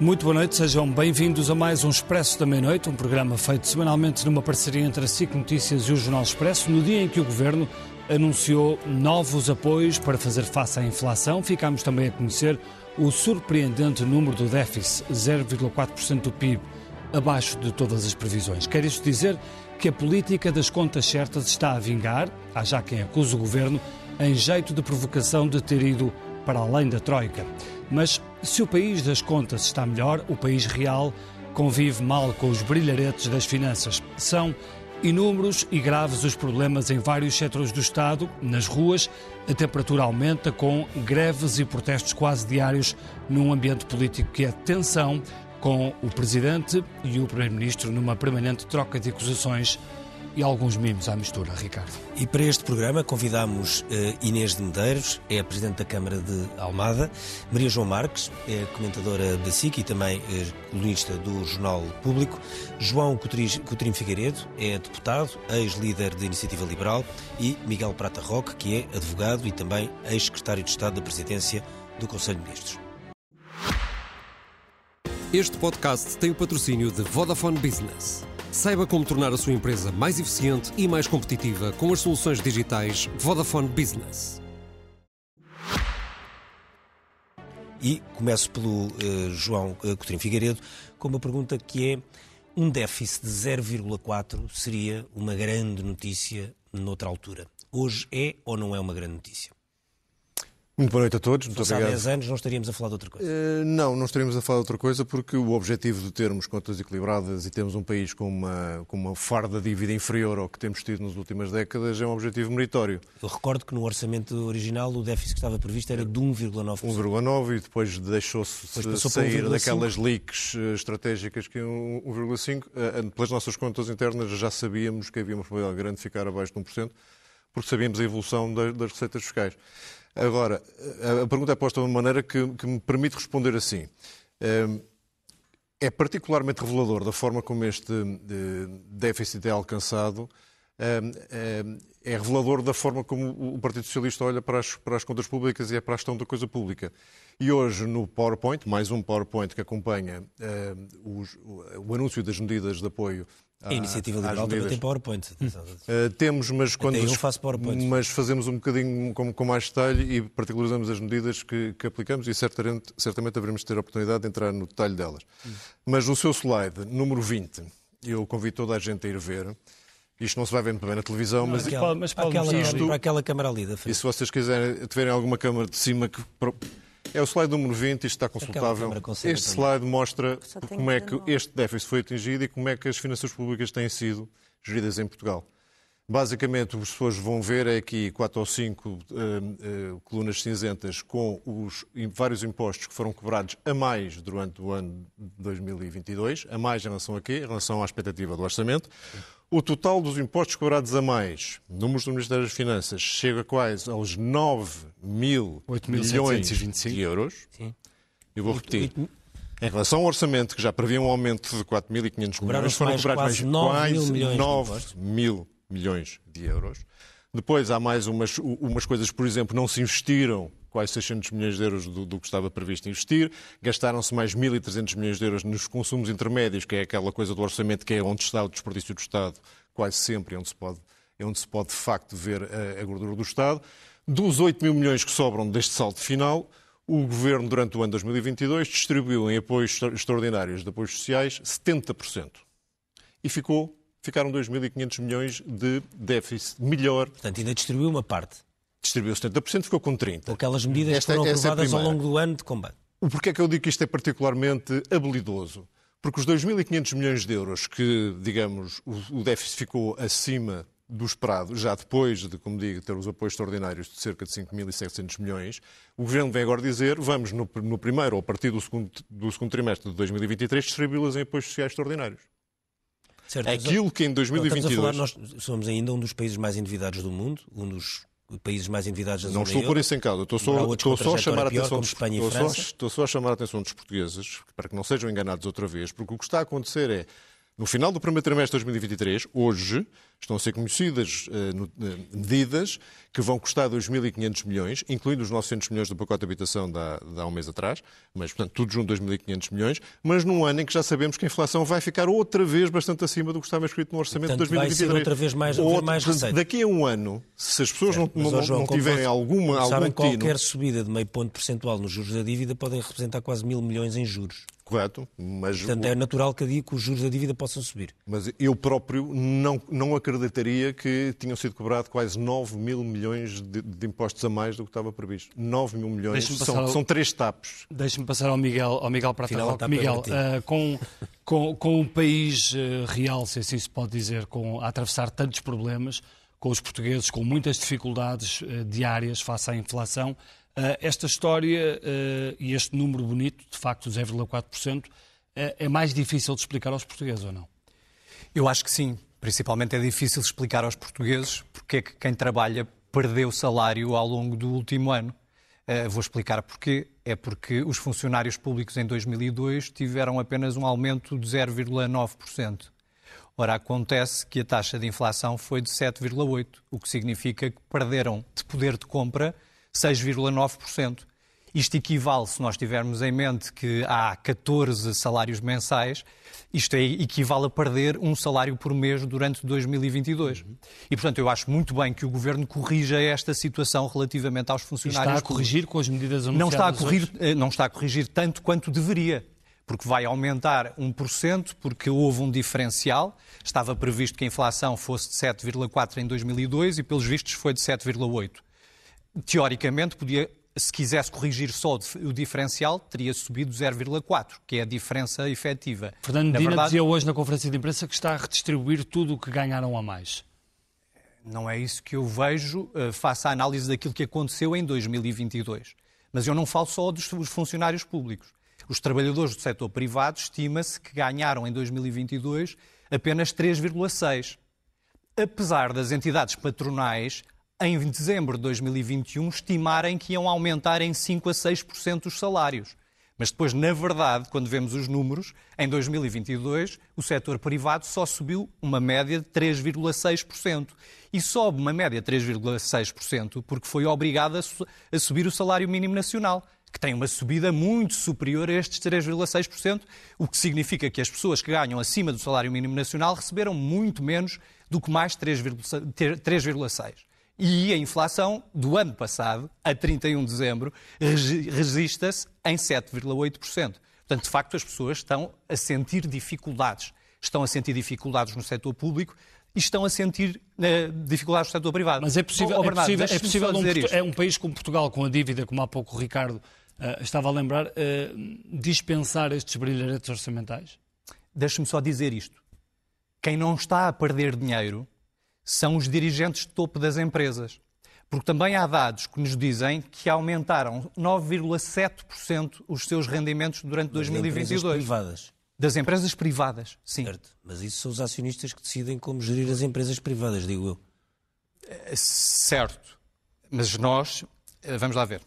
Muito boa noite, sejam bem-vindos a mais um Expresso da Meia-Noite, um programa feito semanalmente numa parceria entre a SIC Notícias e o Jornal Expresso, no dia em que o Governo anunciou novos apoios para fazer face à inflação. Ficámos também a conhecer o surpreendente número do déficit, 0,4% do PIB, abaixo de todas as previsões. Quer isto dizer que a política das contas certas está a vingar, há já quem acuse o Governo, em jeito de provocação de ter ido para além da Troika. Mas se o país das contas está melhor, o país real convive mal com os brilharetes das finanças. São inúmeros e graves os problemas em vários setores do Estado. Nas ruas, a temperatura aumenta com greves e protestos quase diários num ambiente político que é tensão, com o Presidente e o Primeiro-Ministro numa permanente troca de acusações e alguns mimos à mistura, Ricardo. E para este programa convidamos uh, Inês de Medeiros, é a Presidente da Câmara de Almada, Maria João Marques, é comentadora da SIC e também uh, colunista do Jornal Público, João Coutinho Figueiredo, é deputado, ex-líder da Iniciativa Liberal e Miguel Prata Roque, que é advogado e também ex-secretário de Estado da Presidência do Conselho de Ministros. Este podcast tem o patrocínio de Vodafone Business. Saiba como tornar a sua empresa mais eficiente e mais competitiva com as soluções digitais Vodafone Business. E começo pelo uh, João uh, Coutinho Figueiredo com uma pergunta que é um déficit de 0,4 seria uma grande notícia noutra altura. Hoje é ou não é uma grande notícia? Muito boa noite a todos. Muito obrigado. há 10 anos não estaríamos a falar de outra coisa. Uh, não, não estaríamos a falar de outra coisa porque o objetivo de termos contas equilibradas e termos um país com uma, com uma farda de dívida inferior ao que temos tido nas últimas décadas é um objetivo meritório. Eu recordo que no orçamento original o déficit que estava previsto era de 1,9%. 1,9 e depois deixou-se sair daquelas leaks uh, estratégicas que é 1,5. Uh, pelas nossas contas internas já sabíamos que havia uma probabilidade grande de ficar abaixo de 1%, porque sabíamos a evolução das receitas fiscais. Agora, a pergunta é posta de uma maneira que, que me permite responder assim. É particularmente revelador da forma como este déficit é alcançado, é revelador da forma como o Partido Socialista olha para as, para as contas públicas e é para a gestão da coisa pública. E hoje, no PowerPoint, mais um PowerPoint que acompanha o anúncio das medidas de apoio a iniciativa liberal também tem PowerPoint. Uh, temos, mas quando eu faço PowerPoint. mas fazemos um bocadinho com, com mais detalhe e particularizamos as medidas que, que aplicamos e certamente, certamente haveremos ter a oportunidade de entrar no detalhe delas. Hum. Mas no seu slide, número 20, eu convido toda a gente a ir ver. Isto não se vai ver muito bem na televisão, não, mas, aquela, mas para, aquela, isto, para aquela câmara ali da frente. E se vocês quiserem, tiverem alguma câmara de cima que é o slide número 20, isto está consultável. Este slide mostra como é que este déficit foi atingido e como é que as finanças públicas têm sido geridas em Portugal. Basicamente, o que as pessoas vão ver é aqui quatro ou cinco uh, uh, colunas cinzentas com os vários impostos que foram cobrados a mais durante o ano de 2022, a mais em relação a quê? Em relação à expectativa do orçamento. O total dos impostos cobrados a mais, números do Ministério das Finanças, chega quase aos 9 mil milhões de euros. Sim. Eu vou repetir. Em relação ao orçamento, que já previa um aumento de 4.500 milhões, foram cobrados mais, mais 9 mil, 9 mil milhões de euros. Depois há mais umas, umas coisas, por exemplo, não se investiram quase 600 milhões de euros do, do que estava previsto investir, gastaram-se mais 1.300 milhões de euros nos consumos intermédios, que é aquela coisa do orçamento que é onde está o desperdício do Estado, quase sempre, é onde se pode, é onde se pode de facto ver a, a gordura do Estado. Dos 8 mil milhões que sobram deste saldo final, o Governo, durante o ano 2022, distribuiu em apoios extraordinários de apoios sociais 70%. E ficou, ficaram 2.500 milhões de déficit melhor. Portanto, ainda distribuiu uma parte distribuiu 70%, ficou com 30%. Aquelas medidas Esta, que foram é aprovadas é ao longo do ano de combate. O porquê é que eu digo que isto é particularmente habilidoso? Porque os 2.500 milhões de euros que, digamos, o déficit ficou acima do esperado, já depois de, como digo, ter os apoios extraordinários de cerca de 5.700 milhões, o Governo vem agora dizer, vamos no, no primeiro ou a partir do segundo, do segundo trimestre de 2023 distribuí-las em apoios sociais extraordinários. Certo, Aquilo que em 2022... Falar, nós somos ainda um dos países mais endividados do mundo, um dos países mais endividados da Não estou por isso em causa. Estou só, estou só a chamar a atenção dos, estou só, estou só a chamar a atenção dos portugueses para que não sejam enganados outra vez, porque o que está a acontecer é No final do primeiro trimestre de 2023, hoje, estão a ser conhecidas uh, no, uh, medidas que vão custar 2.500 milhões, incluindo os 900 milhões do pacote de habitação de há, de há um mês atrás, mas, portanto, tudo junto 2.500 milhões, mas num ano em que já sabemos que a inflação vai ficar outra vez bastante acima do que estava escrito no orçamento portanto, de 2023. Vai ser outra vez mais, outra, mais receita. Daqui a um ano, se as pessoas certo, não, não, João, não tiverem alguma, algum sabem, qualquer subida de meio ponto percentual nos juros da dívida podem representar quase mil milhões em juros. Correto, mas... Portanto, é natural que, que os juros da dívida possam subir. Mas eu próprio não, não acreditaria que tinham sido cobrados quase 9 mil milhões de, de, impostos a mais do que estava previsto. 9 mil milhões, são, ao... são três tapos. Deixe-me passar ao Miguel, ao Miguel Prata Roque. Miguel, uh, com, com, com o país uh, real, se assim se pode dizer, com, a atravessar tantos problemas, com os portugueses com muitas dificuldades uh, diárias face à inflação, esta história uh, e este número bonito, de facto, 0,4%, uh, eh, é mais difícil de explicar aos portugueses ou não? Eu acho que sim. Principalmente é difícil explicar aos portugueses porque é que quem trabalha perdeu salário ao longo do último ano. vou explicar porquê. É porque os funcionários públicos em 2002 tiveram apenas um aumento de 0,9%. Ora, acontece que a taxa de inflação foi de 7,8%, o que significa que perderam de poder de compra 6,9%. Isto equivale, se nós tivermos em mente que há 14 salários mensais, isto é, equivale a perder um salário por mês durante 2022. E, portanto, eu acho muito bem que o Governo corrija esta situação relativamente aos funcionários. E está a corrigir com as medidas anunciadas não está a corrigir, hoje? Eh, não está a corrigir tanto quanto deveria porque vai aumentar 1%, porque houve um diferencial. Estava previsto que a inflação fosse de 7,4% em 2002 e, pelos vistos, foi de 7,8% teoricamente, podia, se quisesse corrigir só o diferencial, teria subido 0,4, que é a diferença efetiva. Fernando Medina verdade, dizia hoje na conferência de imprensa que está a redistribuir tudo o que ganharam a mais. Não é isso que eu vejo, uh, face à análise daquilo que aconteceu em 2022. Mas eu não falo só dos funcionários públicos. Os trabalhadores do setor privado estima-se que ganharam em 2022 apenas 3,6. Apesar das entidades patronais em dezembro de 2021, estimarem que iam aumentar em 5 a 6% os salários. Mas depois, na verdade, quando vemos os números, em 2022 o setor privado só subiu uma média de 3,6%. E sobe uma média de 3,6% porque foi obrigado a subir o salário mínimo nacional, que tem uma subida muito superior a estes 3,6%, o que significa que as pessoas que ganham acima do salário mínimo nacional receberam muito menos do que mais 3,6%. E a inflação do ano passado, a 31 de dezembro, registra-se em 7,8%. Portanto, de facto, as pessoas estão a sentir dificuldades. Estão a sentir dificuldades no setor público e estão a sentir uh, dificuldades no setor privado. Mas é possível, oh, oh Bernardo, é possível, é possível um, é um, país como Portugal, com a dívida, como há pouco o Ricardo uh, estava a lembrar, uh, dispensar estes brilharetes orçamentais? Deixe-me só dizer isto. Quem não está a perder dinheiro são os dirigentes de topo das empresas. Porque também há dados que nos dizem que aumentaram 9,7% os seus rendimentos durante das 2022. Empresas privadas. Das empresas privadas, sim. Certo, mas isso são os acionistas que decidem como gerir as empresas privadas, digo eu. Eh, certo, mas nós, eh, vamos lá ver.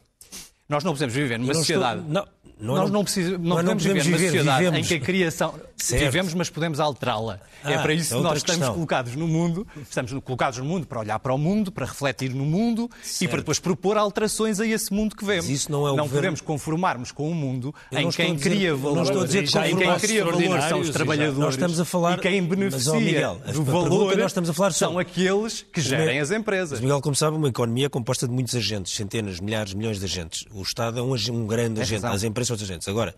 Nós não podemos viver numa sociedade. Estou, não, não, nós não, precisamos, não, podemos, podemos viver, viver numa sociedade vivemos. em que a criação. Certo. Vivemos, mas podemos alterá-la. É ah, é para isso é que nós estamos colocados no mundo, estamos colocados no mundo para olhar para o mundo, para refletir no mundo certo. e para depois propor alterações a esse mundo que vemos. Mas isso não é o não governo... podemos conformarmos com um mundo em quem cria valor. Não estou a dizer que em quem cria valor são os trabalhadores. Nós estamos a falar, e quem beneficia mas, Miguel, do valor nós estamos a falar são aqueles que gerem as empresas. Mas, Miguel, como sabe, uma economia é composta de muitos agentes, centenas, milhares, milhões de agentes. O Estado é um, um grande agente, as empresas outros agentes. Agora,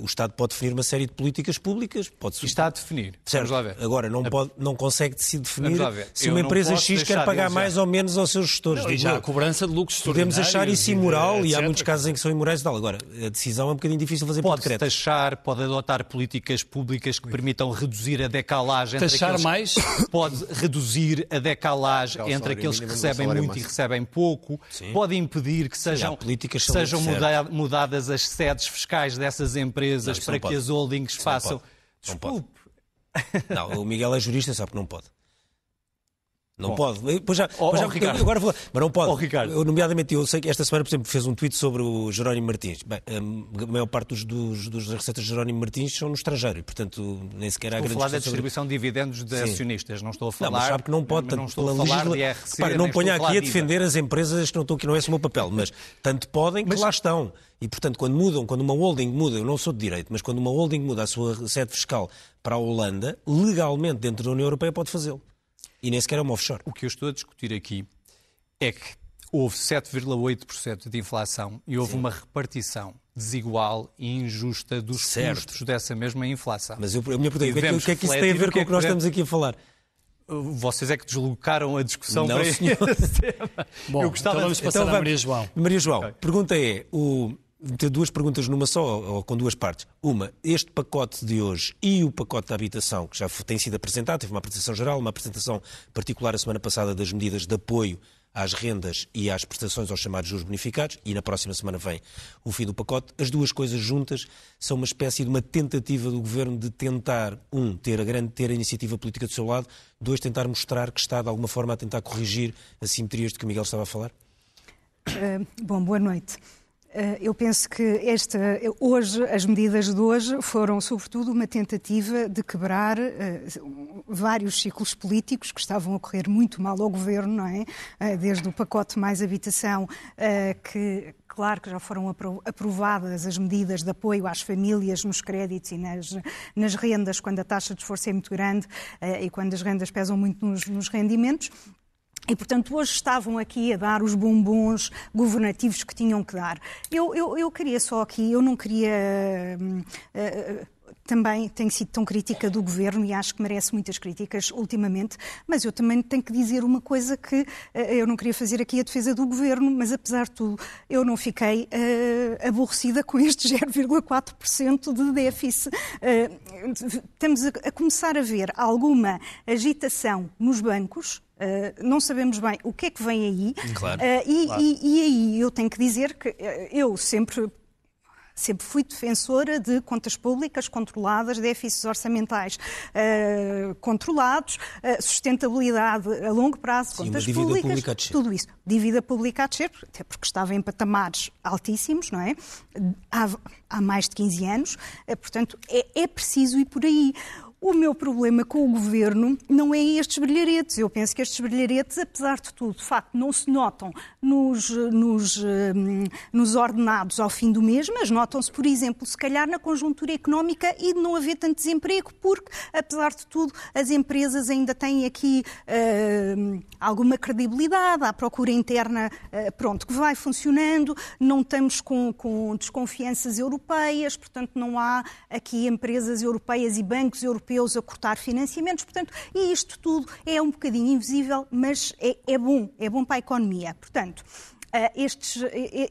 o Estado pode definir uma série de políticas públicas. Pode... Está a definir. Certo. Vamos lá ver. Agora, não, pode, não consegue se definir se uma empresa X quer pagar mais ou menos aos seus gestores. Não, e já a cobrança de lucros Podemos achar isso imoral e, e há muitos casos em que são imorais e tal. Agora, a decisão é um bocadinho difícil de fazer pode por decreto. Pode taxar, pode adotar políticas públicas que permitam reduzir a decalagem entre Taxar aqueles... mais? Pode reduzir a decalagem entre aqueles que recebem muito mais. e recebem pouco. Sim. Pode impedir que sejam, Sim, sejam mudadas as sedes fiscais dessas empresas para que as holdings Isso façam. Não pode. Não, pode. não, o Miguel é jurista, sabe que não pode. Não Bom. pode. Pois já, oh, já, oh, agora vou, mas não pode. Oh, Ricardo. Eu, nomeadamente, eu sei que esta semana, por exemplo, fez um tweet sobre o Jerónimo Martins. Bem, a maior parte dos, dos, dos receitas de Jerónimo Martins são no estrangeiro e, portanto, nem sequer há grande Estou a falar da distribuição sobre... de dividendos de Sim. acionistas. Não estou a falar... Não, mas sabe que não pode. Não estou a falar legisla... de IRC, Repare, Não ponha aqui a defender as empresas que não estão aqui, não é esse o meu papel. Mas tanto podem que mas... lá estão. E, portanto, quando mudam, quando uma holding muda, eu não sou de direito, mas quando uma holding muda a sua sede fiscal para a Holanda, legalmente dentro da União Europeia pode fazê-lo. E nem sequer é uma offshore. O que eu estou a discutir aqui é que houve 7,8% de inflação e houve Sim. uma repartição desigual e injusta dos certo. custos dessa mesma inflação. Mas eu, a minha pergunta é, o que é que isso tem a ver com o que nós estamos aqui a falar? Vocês é que deslocaram a discussão não, para senhor. esse tema. Bom, eu gostava então vamos passar então, a Maria João. Maria João, okay. pergunta é, o, ter duas perguntas numa só, ou com duas partes. Uma, este pacote de hoje e o pacote da habitação, que já tem sido apresentado, teve uma apresentação geral, uma apresentação particular a semana passada das medidas de apoio às rendas e às prestações aos chamados juros bonificados, e na próxima semana vem o fim do pacote. As duas coisas juntas são uma espécie de uma tentativa do governo de tentar, um, ter a grande ter a iniciativa política do seu lado, dois, tentar mostrar que está de alguma forma a tentar corrigir as simetrias de que o Miguel estava a falar? Uh, bom, boa noite. Eh, eu penso que esta, hoje, as medidas de hoje foram, sobretudo, uma tentativa de quebrar uh, vários ciclos políticos que estavam a correr muito mal ao governo, não é? Uh, desde o pacote mais habitação, uh, que, Claro que já foram aprovadas as medidas de apoio às famílias nos créditos e nas, nas rendas, quando a taxa de esforço é muito grande e quando as rendas pesam muito nos, nos rendimentos. E, portanto, hoje estavam aqui a dar os bombons governativos que tinham que dar. Eu, eu, eu queria só aqui, eu não queria. Uh, uh, também tenho sido tão crítica do governo e acho que merece muitas críticas ultimamente, mas eu também tenho que dizer uma coisa que eh, eu não queria fazer aqui a defesa do governo, mas apesar de tudo, eu não fiquei uh, aborrecida com este 0,4% de déficit. Uh, estamos a, a começar a ver alguma agitação nos bancos, Uh, não sabemos bem o que é que vem aí. Claro, uh, e, claro. E, e, aí eu tenho que dizer que eu sempre sempre fui defensora de contas públicas controladas, déficits orçamentais uh, controlados, sustentabilidade a longo prazo, Sim, contas públicas, tudo isso. Dívida pública a descer, até porque estava em patamares altíssimos, não é? Há, há mais de 15 anos, portanto, é, é preciso ir por aí. O meu problema com o governo não é estes brilharetes. Eu penso que estes brilharetes, apesar de tudo, de facto, não se notam nos, nos, hum, nos ordenados ao fim do mês, mas notam-se, por exemplo, se calhar na conjuntura económica e de não haver tanto desemprego, porque, apesar de tudo, as empresas ainda têm aqui uh, alguma credibilidade, a procura interna, uh, pronto, que vai funcionando, não estamos com, com desconfianças europeias, portanto, não há aqui empresas europeias e bancos europeus europeus a cortar financiamentos. Portanto, e isto tudo é um bocadinho invisível, mas é, é bom, é bom para a economia. Portanto, Uh, estes,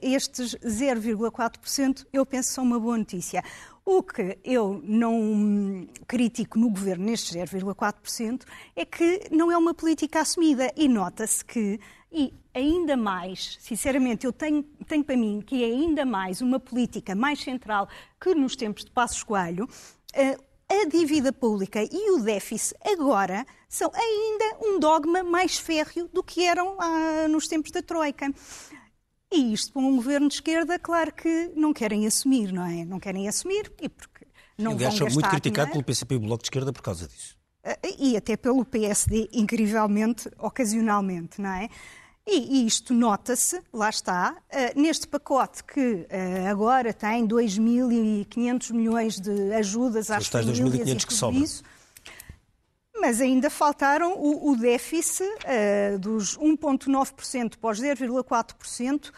estes 0,4% eu penso são uma boa notícia. O que eu não critico no governo nestes 0,4% é que não é uma política assumida e nota-se que, e ainda mais, sinceramente, eu tenho, tenho para mim que é ainda mais uma política mais central que nos tempos de Passos Coelho, uh, a dívida pública e o déficit agora são ainda um dogma mais férreo do que eram ah, nos tempos da Troika. E isto para um governo de esquerda, claro que não querem assumir, não é? Não querem assumir e porque não Aliás, vão gastar muito criticado pelo PCP e o Bloco de Esquerda por causa disso. Ah, e até pelo PSD, incrivelmente, ocasionalmente, não é? E isto nota-se, lá está, uh, neste pacote que uh, agora tem 2.500 milhões de ajudas às famílias 2.500 que sobram. Mas ainda faltaram o, o déficit uh, dos 1,9% para os 0,4%,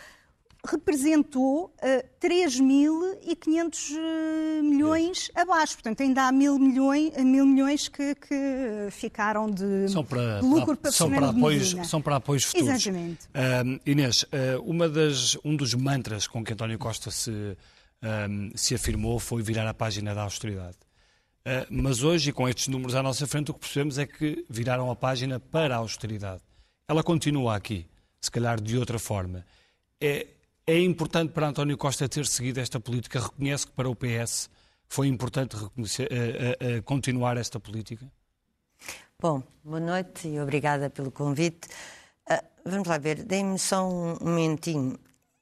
representou uh, eh, 3.500 eh, milhões abaixo. Portanto, ainda há mil milhões, mil milhões que, que ficaram de, são para, lucro para, são para apoios São para apoios futuros. Exatamente. Uh, Inês, uma das, um dos mantras com que António Costa se, se afirmou foi virar a página da austeridade. Mas hoje, e com estes números à nossa frente, o que percebemos é que viraram a página para a austeridade. Ela continua aqui, se calhar de outra forma. É, é importante para António Costa ter seguido esta política? Reconhece que para o PS foi importante uh, uh, continuar esta política? Bom, boa noite e obrigada pelo convite. Uh, vamos lá ver, deem-me só um momentinho.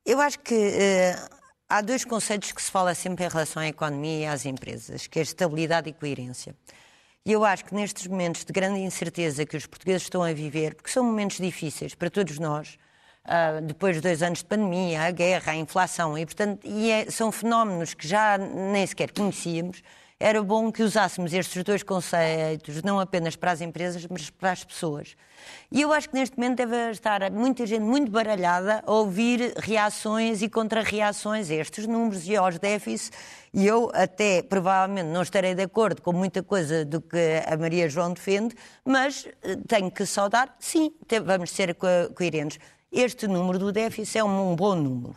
Eu acho que uh, há dois conceitos que se fala sempre em relação à economia e às empresas, que é estabilidade e coerência. E eu acho que nestes momentos de grande incerteza que os portugueses estão a viver, porque são momentos difíceis para todos nós, uh, depois de dois anos de pandemia, a guerra, a inflação, e portanto e é, são fenómenos que já nem sequer conhecíamos, era bom que usássemos estes dois conceitos, não apenas para as empresas, mas para as pessoas. E eu acho que neste momento deve estar muita gente muito baralhada a ouvir reações e contra-reações a estes números e aos déficits. E eu até provavelmente não estarei de acordo com muita coisa do que a Maria João defende, mas eh, tenho que saudar, sim, vamos ser coerentes. Este número do déficit é um bom número.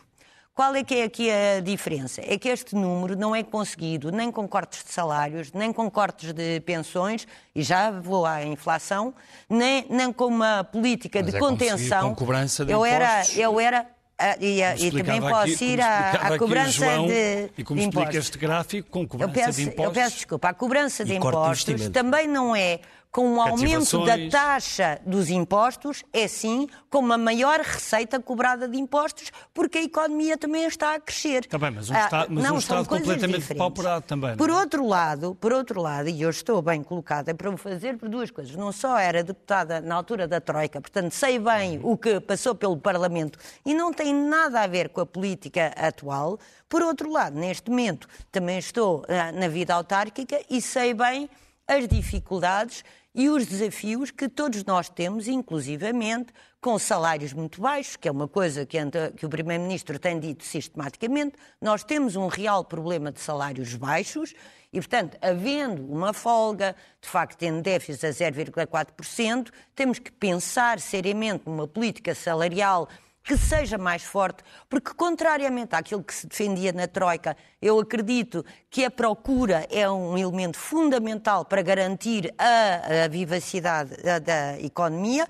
Qual é que é aqui a diferença? É que este número não é conseguido nem com cortes de salários, nem com cortes de pensões, e já vou à inflação, nem, nem com uma política Mas de é contenção. Com cobrança de eu impostos. era, eu era ah, e, e, também posso aqui, ir à, cobrança João, de E como explica este gráfico, com cobrança peço, de impostos... Eu peço desculpa, a cobrança de impostos também não é com o aumento da taxa dos impostos, é sim com uma maior receita cobrada de impostos, porque a economia também está a crescer. Está bem, mas um, ah, Estado, mas não, um Estado completamente depauperado também. Por é? outro lado, por outro lado, e eu estou bem colocada para o fazer por duas coisas. Não só era deputada na altura da Troika, portanto sei bem o que passou pelo Parlamento e não tem nada a ver com a política atual. Por outro lado, neste momento também estou ah, na vida autárquica e sei bem as dificuldades e os desafios que todos nós temos, inclusivamente com salários muito baixos, que é uma coisa que, que o Primeiro-Ministro tem dito sistematicamente. Nós temos um real problema de salários baixos e, portanto, havendo uma folga, de facto, tendo déficit a 0,4%, temos que pensar seriamente numa política salarial que seja mais forte, porque, contrariamente àquilo que se defendia na Troika, eu acredito que a procura é um elemento fundamental para garantir a, a vivacidade da, economia.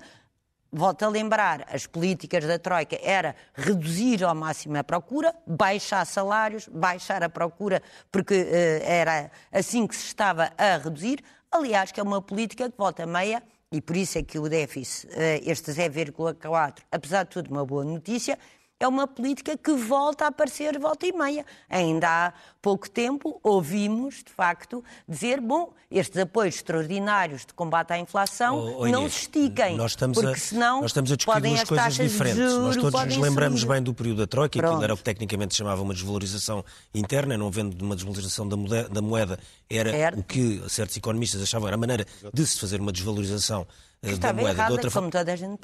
Volto a lembrar, as políticas da Troika era reduzir ao máximo a procura, baixar salários, baixar a procura, porque uh, era assim que se estava a reduzir. Aliás, que é uma política que volta meia e por isso é que o déficit, eh, este 0,4, apesar de tudo uma boa notícia, é uma política que volta a aparecer volta e meia. Ainda há pouco tempo ouvimos, de facto, dizer, bom, estes apoios extraordinários de combate à inflação oh, oh, não se estiquem, nós estamos porque a, senão nós estamos a discutir duas coisas diferentes. Juros, nós todos nos lembramos subir. bem do período da Troika, Pronto. aquilo era o que tecnicamente se chamava uma desvalorização interna, não vendo uma desvalorização da moeda, da moeda era o que certos economistas achavam era a maneira de se fazer uma desvalorização da moeda errada, de outra forma.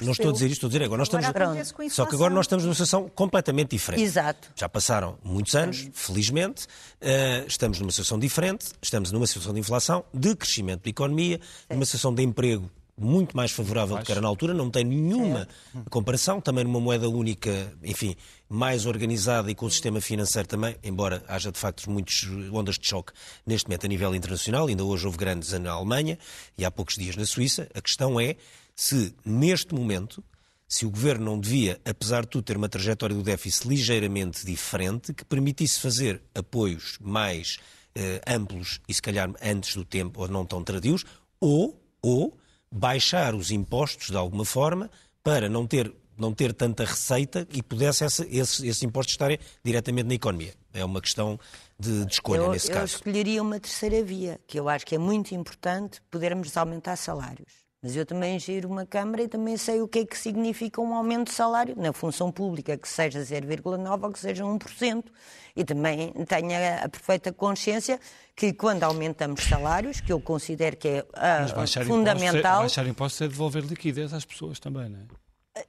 Não estou a dizer isto, estou a dizer agora nós estamos. Agora, só que agora nós estamos numa situação completamente diferente. Exato. Já passaram muitos anos, felizmente, uh, estamos numa situação diferente, estamos numa situação de inflação, de crescimento da economia, Sim. numa situação de emprego muito mais favorável do que era na altura, não tem nenhuma é. comparação, também numa moeda única, enfim, mais organizada e com o sistema financeiro também, embora haja de facto muitas ondas de choque neste momento a nível internacional, ainda hoje houve grandes na Alemanha e há poucos dias na Suíça, a questão é se neste momento se o governo não devia, apesar de tudo, ter uma trajetória do déficit ligeiramente diferente, que permitisse fazer apoios mais eh, amplos e se calhar antes do tempo ou não tão tardios, ou, ou baixar os impostos de alguma forma para não ter, não ter tanta receita e pudesse essa, esses, esses impostos estarem diretamente na economia. É uma questão de, de escolha eu, nesse eu caso. Eu escolheria uma terceira via, que eu acho que é muito importante podermos aumentar salários. Mas eu também giro uma Câmara e também sei o que é que significa um aumento de salário na função pública, que seja 0,9% ou que seja 1%. E também tenho a, a, perfeita consciência que quando aumentamos salários, que eu considero que é uh, fundamental... Impostos é, baixar impostos é devolver liquidez às pessoas também, não é?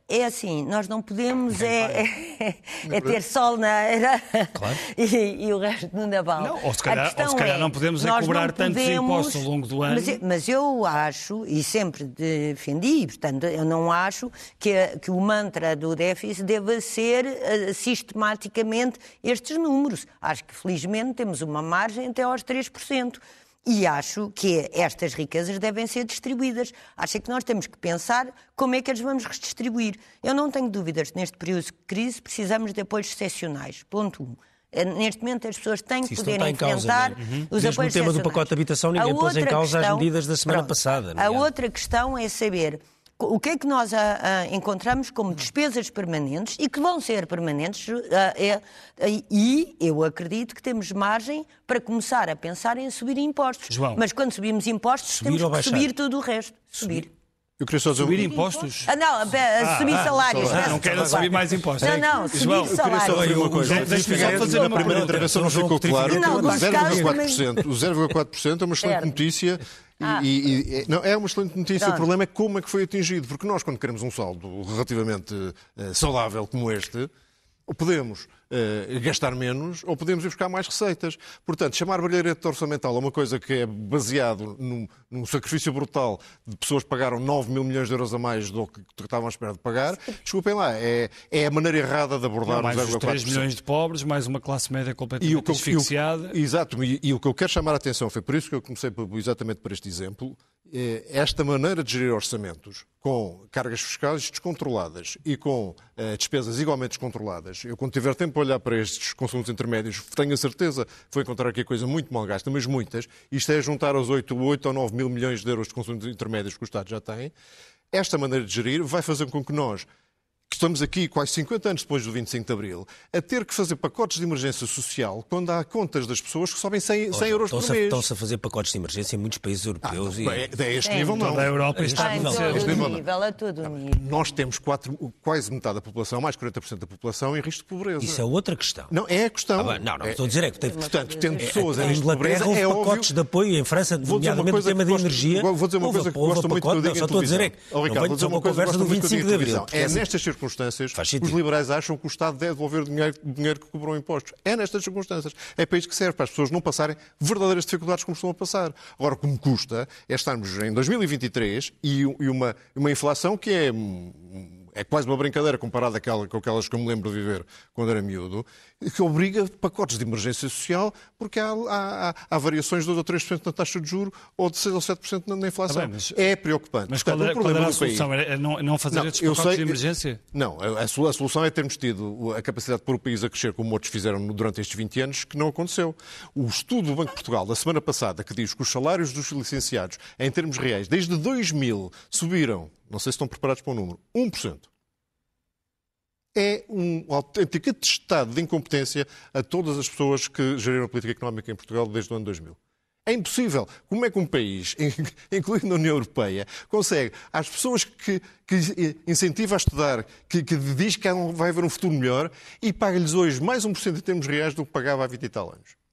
É assim, nós não podemos é, é, é ter sol na era claro. e, e, o resto no naval. Não, ou se calhar, ou se calhar é, não podemos é cobrar tantos impostos ao longo do ano. Mas, mas, eu acho, e sempre defendi, portanto, eu não acho que, que o mantra do déficit deva ser uh, sistematicamente estes números. Acho que, felizmente, temos uma margem até aos 3%. E acho que estas riquezas devem ser distribuídas. Acho que nós temos que pensar como é que as vamos redistribuir. Eu não tenho dúvidas que neste período de crise precisamos de apoios excepcionais. Ponto 1. Um. Eh, neste momento as pessoas têm que poder enfrentar causa, é? uhum. os Mesmo apoios no tema do pacote de habitação, ninguém pôs em causa questão, as medidas da semana pronto, passada. A outra questão é saber o que é que nós a, a, encontramos como despesas permanentes e que vão ser permanentes a, é, e eu acredito que temos margem para começar a pensar em subir impostos. João, Mas quando subimos impostos, subir temos que subir tudo o resto. Subir. Eu queria só dizer... Subir impostos? Ah, não, ah, subir ah, salários. Ah, não quero subir mais impostos. Não, não, subir João, salários. Eu queria só dizer uma coisa. Deixa-me só fazer uma primeira intervenção não ficou claro. Não, o 0,4% o 0,4% é uma excelente notícia ah. E, e, não, é uma excelente notícia. Pronto. O problema é como é que foi atingido. Porque nós, quando queremos um saldo relativamente uh, saudável como este, podemos uh, gastar menos ou podemos ir buscar mais receitas. Portanto, chamar barreirete orçamental a uma coisa que é baseado num, num, sacrifício brutal de pessoas que pagaram 9 mil milhões de euros a mais do que, que estavam à espera de pagar, desculpem lá, é, é a maneira errada de abordar Não, mais os 3 milhões de pobres, mais uma classe média completamente e que, asfixiada. E o, exato, e, e, o que eu quero chamar a atenção, foi por isso que eu comecei exatamente por este exemplo, é esta maneira de gerir orçamentos com cargas fiscais descontroladas e com uh, despesas igualmente descontroladas. Eu, quando tiver tempo olhar para estes consumos intermédios, tenho a certeza que vou encontrar aqui coisa muito mal gasta, mas muitas. Isto é juntar aos 8, 8 ou 9 mil milhões de euros de consumos intermédios que o Estado já tem. Esta maneira de gerir vai fazer com que nós estamos aqui, quase 50 anos depois do 25 de Abril, a ter que fazer pacotes de emergência social quando há contas das pessoas que sobem 100, 100 euros por mês. Estão-se a fazer pacotes de emergência em muitos países europeus. Ah, não, e... é, é este nível, não. Da Europa está a todo nível, nível, a todo nível. Nós temos quatro, quase metade da população, mais 40% da população, em risco de pobreza. Isso é outra questão. Não, é a questão. Ah, não, não, é, estou a dizer é que... Tem... Portanto, tendo pessoas em risco de pobreza, é óbvio... pacotes de apoio em França, nomeadamente o tema da energia. Vou dizer uma coisa que gosto muito que eu em. Só estou a dizer é que não venho só uma conversa do 25 de Abril. É nestas circunstâncias os liberais acham que o Estado deve devolver o dinheiro, o dinheiro que cobrou impostos. É nestas circunstâncias. É para isso que serve, para as pessoas não passarem verdadeiras dificuldades como estão a passar. Agora, como custa é estarmos em 2023 e, e uma, uma inflação que é é quase uma brincadeira comparada àquela, com aquelas que eu me lembro de viver quando era miúdo, que obriga pacotes de emergência social porque há, há, há variações de 2 ou 3% na taxa de juro ou de 6 ou 7% na inflação. Ah, bem, mas, é preocupante. Mas Portanto, qual, era, qual era a solução? Era não, não fazer não, estes pacotes sei, de emergência? Não, a, a, solução é termos tido a capacidade de pôr o país a crescer como outros fizeram durante estes 20 anos, que não aconteceu. O estudo do Banco de Portugal da semana passada que diz que os salários dos licenciados, em termos reais, desde 2000 subiram, não sei se estão preparados para o número, 1% é um autêntico atestado de incompetência a todas as pessoas que geriram a política económica em Portugal desde o ano 2000. É impossível. Como é que um país, incluindo a União Europeia, consegue, às pessoas que, que incentiva a estudar, que, que diz que vai haver um futuro melhor, e paga-lhes hoje mais 1% em termos reais do que pagava há 20 e tal anos?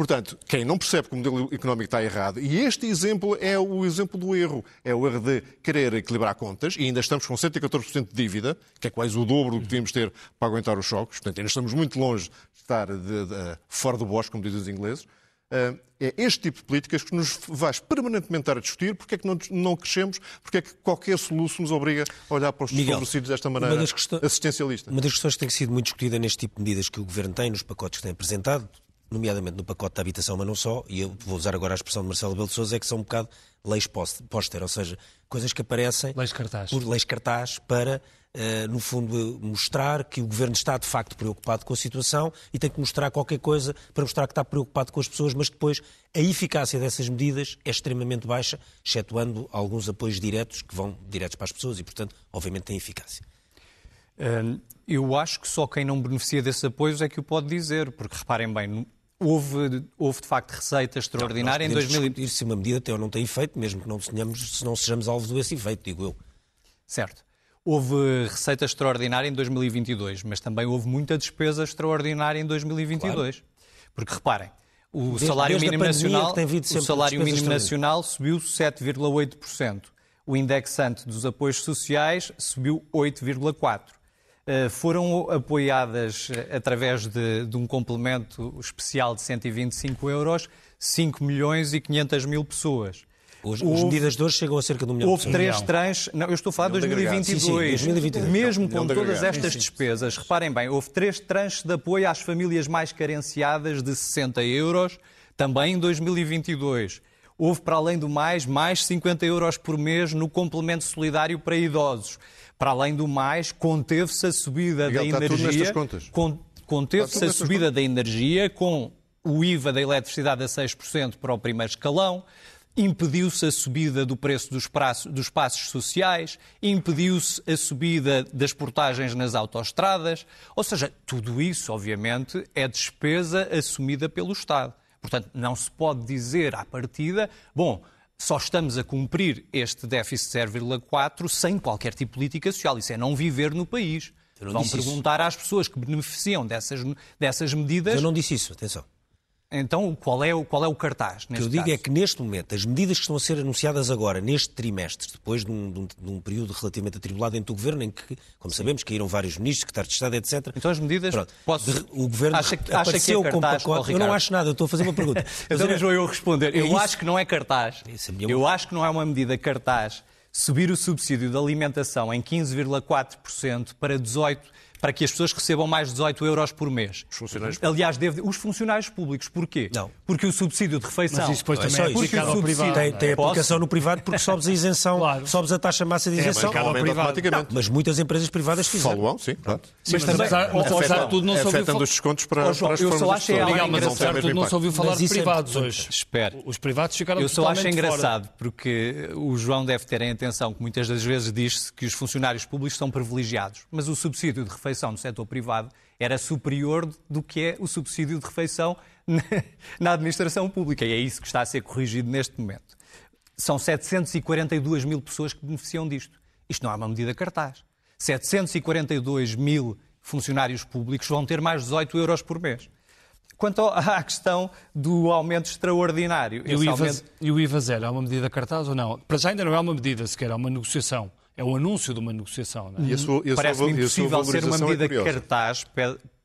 Portanto, quem não percebe que o modelo económico está errado, e este exemplo é o exemplo do erro, é o erro de querer equilibrar contas, e ainda estamos com 114% de dívida, que é quase o dobro do que devíamos ter para aguentar os choques, portanto, ainda estamos muito longe de estar de, de, fora do bosque, como dizem os ingleses. Uh, é este tipo de políticas que nos faz permanentemente estar a discutir porque é que não, não crescemos, porque é que qualquer soluço nos obriga a olhar para os desfavorecidos desta maneira uma assistencialista. Uma das questões que tem sido muito discutida neste tipo de medidas que o Governo tem, nos pacotes que tem apresentado, nomeadamente no pacote de habitação, mas não só, e eu vou usar agora a expressão de Marcelo Belo de Sousa, é que são um bocado leis póster, ou seja, coisas que aparecem leis cartaz. por leis cartaz para, uh, no fundo, mostrar que o Governo está de facto preocupado com a situação e tem que mostrar qualquer coisa para mostrar que está preocupado com as pessoas, mas depois a eficácia dessas medidas é extremamente baixa, excetuando alguns apoios diretos que vão diretos para as pessoas e, portanto, obviamente tem eficácia. Hum, eu acho que só quem não beneficia desses apoios é que o pode dizer, porque reparem bem, Houve, houve de facto receita extraordinária não, em 2020. se uma medida tem ou não tem efeito, mesmo que não, tenhamos, se não sejamos alvo desse efeito, digo eu. Certo. Houve receita extraordinária em 2022, mas também houve muita despesa extraordinária em 2022. Claro. Porque reparem, o desde, salário desde mínimo nacional, o salário mínimo nacional subiu 7,8%. O indexante dos apoios sociais subiu 8,4%. Eh, foram apoiadas eh, através de, de, um complemento especial de 125 euros 5 milhões e 500 mil pessoas. Os, houve, as medidas de hoje chegam a cerca de um milhão Houve três tranches, não, eu estou a falar de 2022. Sim, sim, 2022. Mesmo com todas estas despesas, reparem bem, houve três tranches de apoio às famílias mais carenciadas de 60 euros, também em 2022. Houve, para além do mais, mais 50 euros por mês no complemento solidário para idosos. Para além do mais, conteve-se a subida Miguel, da energia. conteve-se a subida da energia com o IVA da eletricidade a 6% para o primeiro escalão, impediu-se a subida do preço dos, praços, dos passos sociais, impediu-se a subida das portagens nas autoestradas. Ou seja, tudo isso, obviamente, é despesa assumida pelo Estado. Portanto, não se pode dizer à partida, bom, só estamos a cumprir este déficit 0,4 sem qualquer tipo de política social. Isso é não viver no país. Vão perguntar isso. às pessoas que beneficiam dessas, dessas medidas. Eu não disse isso, atenção. Então, qual é o, qual é o cartaz? O que eu digo caso? é que, neste momento, as medidas que estão a ser anunciadas agora, neste trimestre, depois de um, de um, de um período relativamente atribulado dentro do Governo, em que, como sabemos, caíram vários ministros, secretários de Estado, etc. Então, as medidas. Pronto, posso... o Governo acha, apareceu acha que é cartaz, com pacote. Eu não acho nada, eu estou a fazer uma pergunta. então, mas vou eu responder. É eu acho que não é cartaz. É eu acho que não é uma medida cartaz subir o subsídio de alimentação em 15,4% para 18% para que as pessoas recebam mais de 18 euros por mês. Os funcionários Aliás, deve... os funcionários públicos. Porquê? Não. Porque o subsídio de refeição... Mas isso depois também é, é aplicado ao privado. Tem, tem aplicação no privado porque sobes a isenção, claro. sobes a taxa massa de é isenção. É ao privado. Não, mas muitas empresas privadas fizeram. Falam, sim, claro. Sim, mas, mas apesar, apesar de tudo não se ouviu falar... os descontos para, oh, para as Eu só acho é Miguel, mas apesar de tudo não se ouviu falar de privados hoje. Espera. Os privados ficaram Eu só acho engraçado porque o João deve ter em atenção que muitas das vezes diz-se que os funcionários públicos são privilegiados, mas o subsídio de refeição no setor privado era superior do que é o subsídio de refeição na administração pública. E é isso que está a ser corrigido neste momento. São 742 mil pessoas que beneficiam disto. Isto não é uma medida cartaz. 742 mil funcionários públicos vão ter mais 18 euros por mês. Quanto à questão do aumento extraordinário. E o, IVA, aumento... e o IVA zero é uma medida cartaz ou não? Para já ainda não é uma medida sequer, é uma negociação é o anúncio de uma negociação. É? Parece-me impossível ser uma medida é cartaz.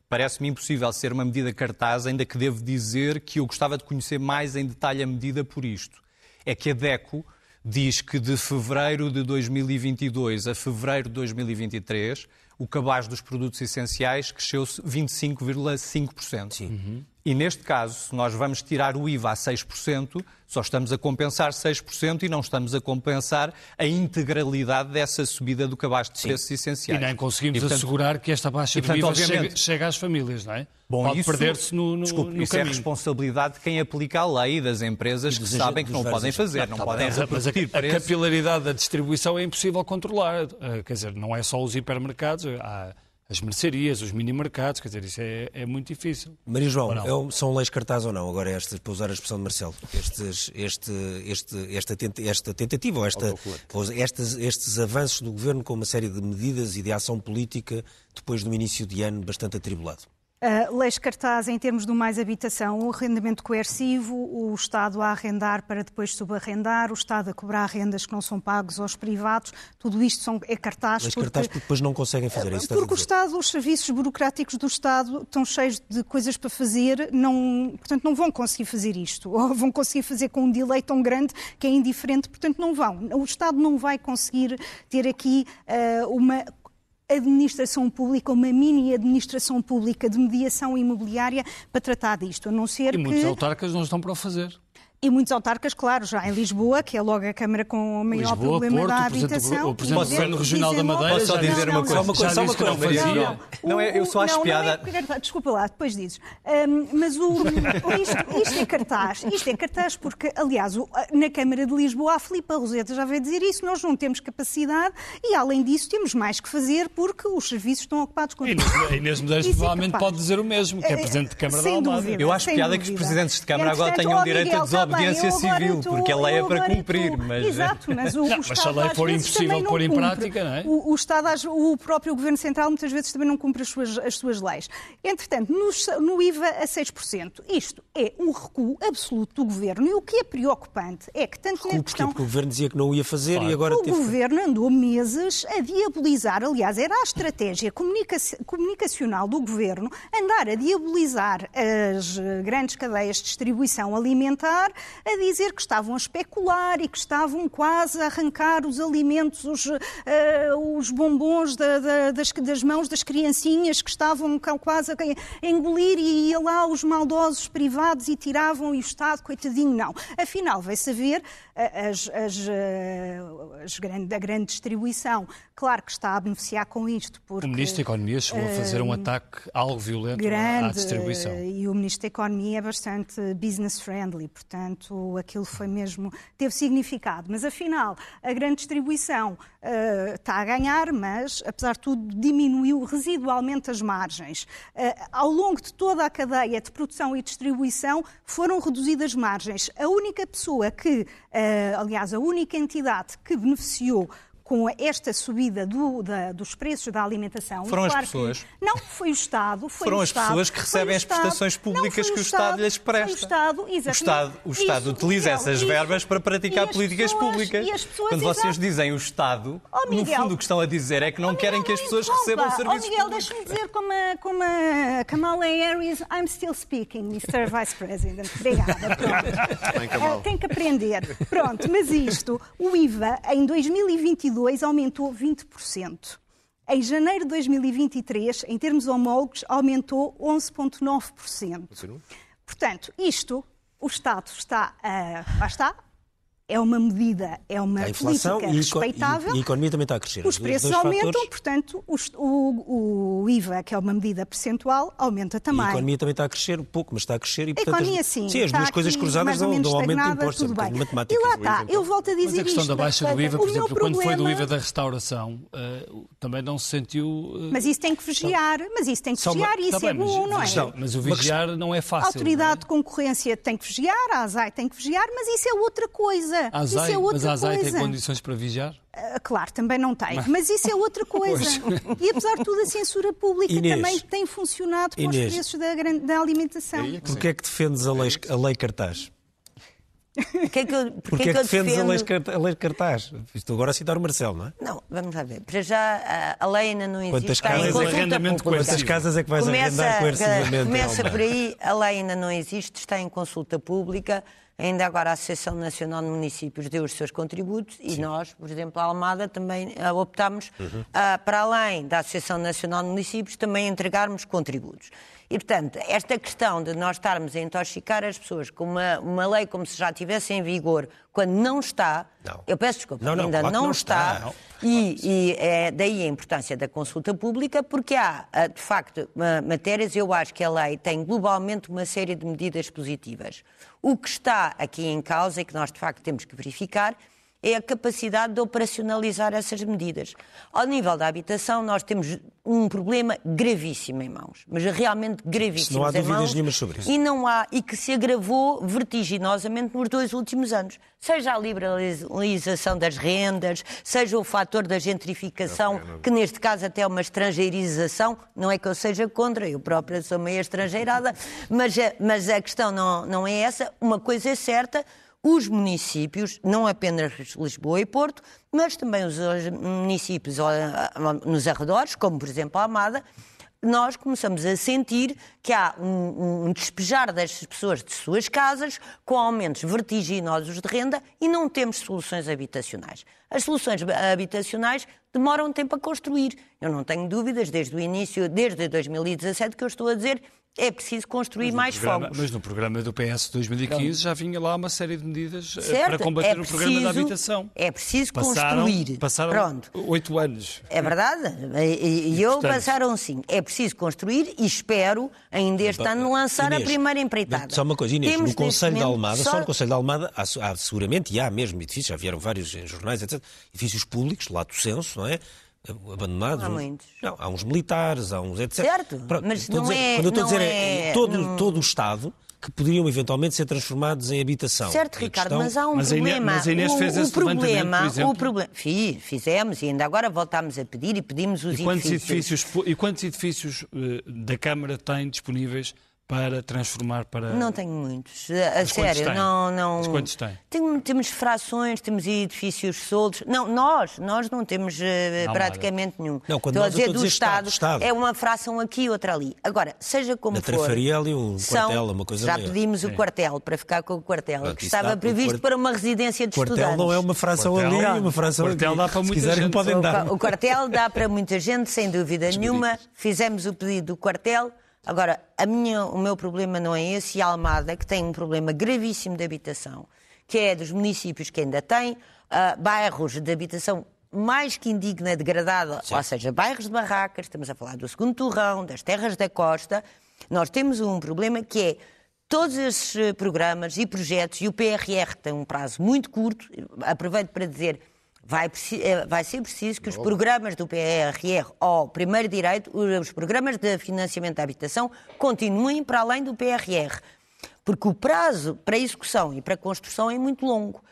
Parece-me impossível ser uma medida cartaz, ainda que devo dizer que eu gostava de conhecer mais em detalhe a medida por isto. É que a DECO diz que de fevereiro de 2022 a fevereiro de 2023 o cabaz dos produtos essenciais cresceu 25,5%. Uhum. E neste caso, se nós vamos tirar o IVA a 6%, só estamos a compensar 6% e não estamos a compensar a integralidade dessa subida do cabaz de preços essenciais. E nem conseguimos e, portanto, assegurar que esta baixa do IVA chega, chega, às famílias, não é? Bom, Pode perder-se no, no, desculpe, no isso caminho. é responsabilidade de quem aplica a lei e das empresas que sabem que não podem fazer, não, não podem Mas a, a capilaridade da distribuição é impossível controlar. Eh, quer dizer, não é só os hipermercados, há as mercearias, os mini-mercados, quer dizer, isso é, é muito difícil. Maria João, é, são leis cartaz ou não? Agora, estas, para usar a expressão de Marcelo, estes, este, este, esta, esta tentativa, ou, esta, ou estes, estes avanços do governo com uma série de medidas e de ação política depois do início de ano bastante atribulado. Uh, leis cartaz em termos do mais habitação, o arrendamento coercivo, o Estado a arrendar para depois subarrendar, o Estado a cobrar rendas que não são pagos aos privados, tudo isto são, é cartaz. Leis porque, cartaz porque depois não conseguem fazer isso. Porque o Estado, os serviços burocráticos do Estado estão cheios de coisas para fazer, não, portanto não vão conseguir fazer isto, ou vão conseguir fazer com um delay tão grande que é indiferente, portanto não vão. O Estado não vai conseguir ter aqui uh, uma administração pública, uma mini administração pública de mediação imobiliária para tratar disto, a não ser e que... muitos autarcas não estão para o fazer. E muitos autarcas, claro, já em Lisboa, que é logo a Câmara com o maior Lisboa, problema Porto, da habitação. O Presidente do Governo Regional da Madeira Posso só dizer uma coisa? Uma coisa só uma coisa, Maria. Não, é, eu só acho não, piada... Não é, desculpa lá, depois dizes. Um, mas o, isto, isto, é cartaz. Isto é cartaz porque, aliás, na Câmara de Lisboa, a Filipa Roseta já veio dizer isso. Nós não temos capacidade e, além disso, temos mais que fazer porque os serviços estão ocupados com... E Inês Medeiros é provavelmente é pode dizer o mesmo, que é Presidente de Câmara da Almada. Eu acho piada que os Presidentes de Câmara agora tenham direito à desobediência civil porque a lei é para cumprir. Mas... Exato, mas o, não, o mas se a lei for impossível pôr em prática, não é? O, o, Estado, o próprio Governo Central, muitas vezes também não cumpre as suas, as suas leis. Entretanto, no, no IVA a 6%, isto é um recuo absoluto do Governo. E o que é preocupante é que tanto recuo na questão... Porque o Governo dizia que não ia fazer claro. e agora o teve... O Governo andou meses a diabolizar, aliás, era a estratégia comunica comunicacional do Governo andar a diabolizar as grandes cadeias de distribuição alimentar, a dizer que estavam a especular e que estavam quase a arrancar os alimentos, os, uh, os bombons da, da, das, das, mãos das criancinhas que estavam quase a engolir e ia lá os maldosos privados e tiravam e o Estado, coitadinho, não. Afinal, vai saber, as, as, da grande distribuição, claro que está a beneficiar com isto. Porque, o Ministro da Economia chegou a fazer um ataque algo violento grande, à distribuição. E o Ministro da Economia é bastante business friendly, portanto, aquilo foi mesmo. teve significado. Mas afinal, a grande distribuição uh, está a ganhar, mas, apesar de tudo, diminuiu residualmente as margens. Uh, ao longo de toda a cadeia de produção e distribuição, foram reduzidas margens. A única pessoa que, uh, aliás, a única entidade que beneficiou com esta subida do, da, dos preços da alimentação. Foram claro as pessoas. Que, não, foi o Estado. Foi Foram o as Estado, pessoas que recebem as prestações públicas que o Estado, Estado lhes presta. o Estado, exatamente. O Estado, o Estado isso, utiliza Miguel, essas isso, verbas para praticar políticas pessoas, públicas. Pessoas, Quando vocês exato. dizem o Estado, oh, Miguel, no fundo o que estão a dizer é que não oh, querem que as pessoas recebam serviços oh, Miguel, públicos. deixa-me dizer como a, como a Kamala Harris, I'm still speaking, Mr. Vice President. Obrigada. Pronto. Tem que aprender. Pronto, mas isto, o IVA em 2022 aumentou 20%. Em janeiro de 2023, em termos homólogos, aumentou 11,9%. Portanto, isto, o Estado está, uh, lá está, é uma medida, é uma a inflação política respeitável. E, a economia também está a crescer. Os preços aumentam, fatores... portanto, o, o, IVA, que é uma medida percentual, aumenta também. E a economia também está a crescer um pouco, mas está a crescer. E, portanto, a economia, sim. Sim, as duas coisas cruzadas dão, dão aumento de impostos. Tudo bem. Matemática. E lá está, eu volto a dizer Mas a questão isto, da baixa do IVA, por exemplo, problema... quando foi do IVA da restauração, uh, também não se sentiu... Uh... Mas isso tem que vigiar, mas isso tem que vigiar, e isso tá é bom, não é? Mas o vigiar não é fácil. A autoridade de concorrência tem que vigiar, a ASAI tem que vigiar, mas isso é outra coisa. Isso é outra mas a ASAI coisa. tem condições para vigiar? Uh, claro, também não tem. Mas, mas isso é outra coisa. e apesar de tudo, a censura pública Inês, também tem funcionado com Inês, os preços da, da alimentação. É Porquê é que defendes a lei, a lei cartaz? Porquê é que, eu, porquê é que, que defendes defendo... a, lei, a cartaz? Estou agora a citar o Marcelo, não é? Não, vamos lá ver. Para já, a lei ainda não existe. Quantas casas, é, quantas casas é que vais começa, arrendar coercivamente? Começa por aí, a lei ainda não existe, está em consulta pública. Ainda agora a Associação Nacional de Municípios deu os seus contributos Sim. e nós, por exemplo, a Almada, também uh, optámos, uhum. uh, para além da Associação Nacional de Municípios, também entregarmos contributos. E, portanto, esta questão de nós estarmos a intoxicar as pessoas com uma, uma lei como se já estivesse em vigor, quando não está, não. eu peço desculpa, não, não, ainda claro não, não, está, está e, e, é daí a importância da consulta pública, porque há, ah, de facto, matérias, eu acho que a lei tem globalmente uma série de medidas positivas. O que está aqui em causa e que nós, de facto, temos que verificar é a capacidade de operacionalizar essas medidas. Ao nível da habitação, nós temos um problema gravíssimo em mãos, mas realmente gravíssimo. Não há dúvidas mãos, nenhuma sobre isso. E não há, e que se agravou vertiginosamente nos dois últimos anos. Seja a liberalização das rendas, seja o fator da gentrificação, que neste caso até é uma estrangeirização, não é que eu seja contra, eu própria sou meio estrangeirada, mas, mas a questão não, não é essa. Uma coisa é certa, os municípios, não apenas Lisboa e Porto, mas também os municípios nos arredores, como por exemplo a Almada, nós começamos a sentir que há um, um, despejar das pessoas de suas casas com aumentos vertiginosos de renda e não temos soluções habitacionais. As soluções habitacionais demoram tempo a construir. Eu não tenho dúvidas, desde o início, desde 2017, que eu estou a dizer é preciso construir mais programa, fogos. Mas no programa do PS 2015 já vinha lá uma série de medidas eh, certo, para combater é preciso, o programa da habitação. É preciso passaram, construir. Passaram oito anos. É verdade. E, e, e eu portanto, passaram sim. É preciso construir e espero ainda este ano lançar Inês, a primeira empreitada. Só uma coisa, Inês, Temos no Conselho da Almada, só... só... no Conselho da Almada, há, há seguramente, e há mesmo edifícios, já vieram vários jornais, etc., edifícios públicos, lato senso, não é? abandonados. Há muitos. Não, há uns militares, há uns etc. Certo, Pronto, mas não dizer, é... Quando eu estou a dizer é, é todo, não... todo o Estado que poderiam eventualmente ser transformados em habitação. Certo, Ricardo, questão... mas há um mas problema. Mas a Inês fez o, esse o problema, o problema, fizemos e ainda agora voltámos a pedir e pedimos os e quantos edifícios. edifícios. E quantos edifícios uh, da Câmara têm disponíveis para transformar para. Não tenho muitos. A Mas sério, não. não... Mas quantos tem? Tem, temos frações, temos edifícios soltos. Não, nós, nós não temos uh, não, praticamente nenhum. Não, quando estou a dizer do Estado, Estado, é uma fração aqui, outra ali. Agora, seja como Na for. Trafaria ali um são, quartel, uma coisa Já pedimos o quartel, para ficar com o quartel, Pronto, que estava previsto para uma residência de quartel estudantes. não é uma fração ali, é uma fração O quartel aqui. dá para muita quiserem, gente. podem dar. O quartel dá para muita gente, sem dúvida nenhuma. Fizemos o pedido do quartel. Agora, minha, o meu problema não é esse, e a Almada, que tem um problema gravíssimo de habitação, que é dos municípios que ainda têm uh, bairros de habitação mais que indigna, degradada, Sim. ou seja, bairros de barracas, estamos a falar do segundo torrão, das terras da costa, nós temos um problema que é todos esses programas e projetos, e o PRR tem um prazo muito curto, aproveito para dizer, vai, eh, vai ser preciso que os programas do PRR, ou primeiro direito, os programas de financiamento da habitação, continuem para além do PRR. Porque o prazo para execução e para construção é muito longo.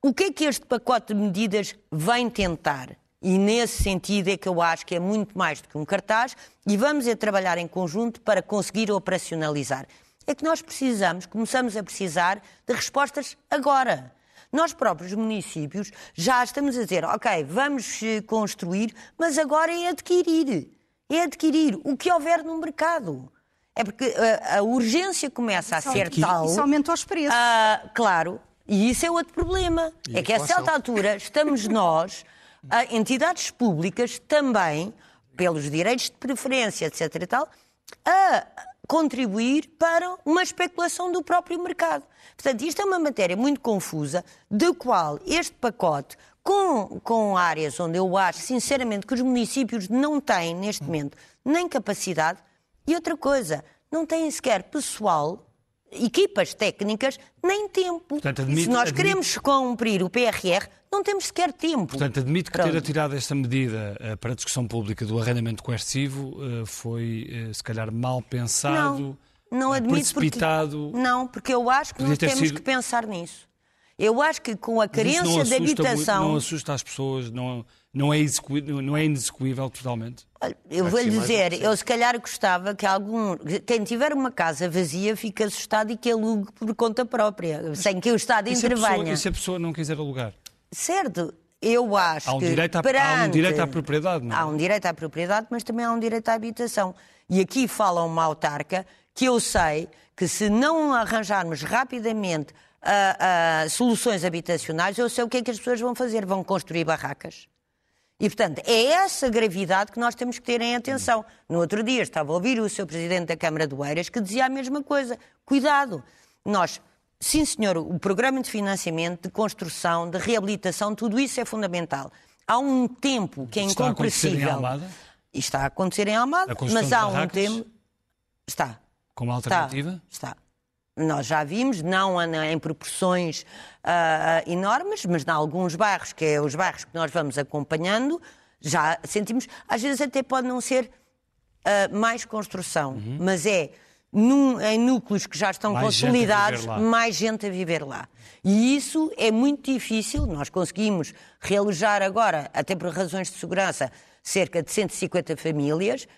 O que é que este pacote de medidas vem tentar? E nesse sentido é que eu acho que é muito mais do que um cartaz e vamos é trabalhar em conjunto para conseguir operacionalizar. É que nós precisamos, começamos a precisar de respostas agora. Nós próprios municípios já estamos a dizer, ok, vamos eh, construir, mas agora é adquirir. É adquirir o que houver no mercado. É porque a, eh, a urgência começa isso a ser tal. Isso aumenta os preços. Uh, claro, e isso é outro problema. E é que a certa altura estamos nós, entidades públicas, também, pelos direitos de preferência, etc. e tal, a contribuir para uma especulação do próprio mercado. Portanto, isto é uma matéria muito confusa, de qual este pacote, com, com áreas onde eu acho, sinceramente, que os municípios não têm, neste momento, nem capacidade, e outra coisa, não têm sequer pessoal equipas técnicas, nem tempo. Portanto, admite, se nós admite... queremos cumprir o PRR, não temos sequer tempo. Portanto, admito que Pronto. ter atirado esta medida uh, para a discussão pública do arrendamento coercivo uh, foi, uh, se calhar, mal pensado, não, não admito precipitado. Porque, não, porque eu acho que nós temos sido... que pensar nisso. Eu acho que com a carência de habitação. Muito, não assusta as pessoas, não, não, é, não é inexecuível totalmente? Eu vou-lhe dizer, eu se calhar gostava que algum. Quem tiver uma casa vazia fique assustado e que alugue por conta própria, sem que o Estado intervenha. E se a pessoa não quiser alugar? Certo. Eu acho há um que. Direito a, perante, há um direito à propriedade, não é? Há um direito à propriedade, mas também há um direito à habitação. E aqui fala uma autarca que eu sei que se não arranjarmos rapidamente uh, uh, soluções habitacionais, eu sei o que é que as pessoas vão fazer. Vão construir barracas. E, portanto, é essa gravidade que nós temos que ter em atenção. No outro dia estava a ouvir o seu presidente da Câmara do Eiras que dizia a mesma coisa. Cuidado, nós, sim senhor, o programa de financiamento, de construção, de reabilitação, tudo isso é fundamental. Há um tempo que é incompressível. Está a acontecer em Almada? Está a acontecer em Almada, mas há um tempo... Está. Como alternativa? Está. está nós já vimos, não em proporções uh, enormes, mas em alguns bairros, que é os bairros que nós vamos acompanhando, já sentimos, às vezes até pode não ser uh, mais construção, uhum. mas é num, em núcleos que já estão mais consolidados, gente mais gente a viver lá. E isso é muito difícil, nós conseguimos realojar agora, até por razões de segurança, cerca de 150 famílias,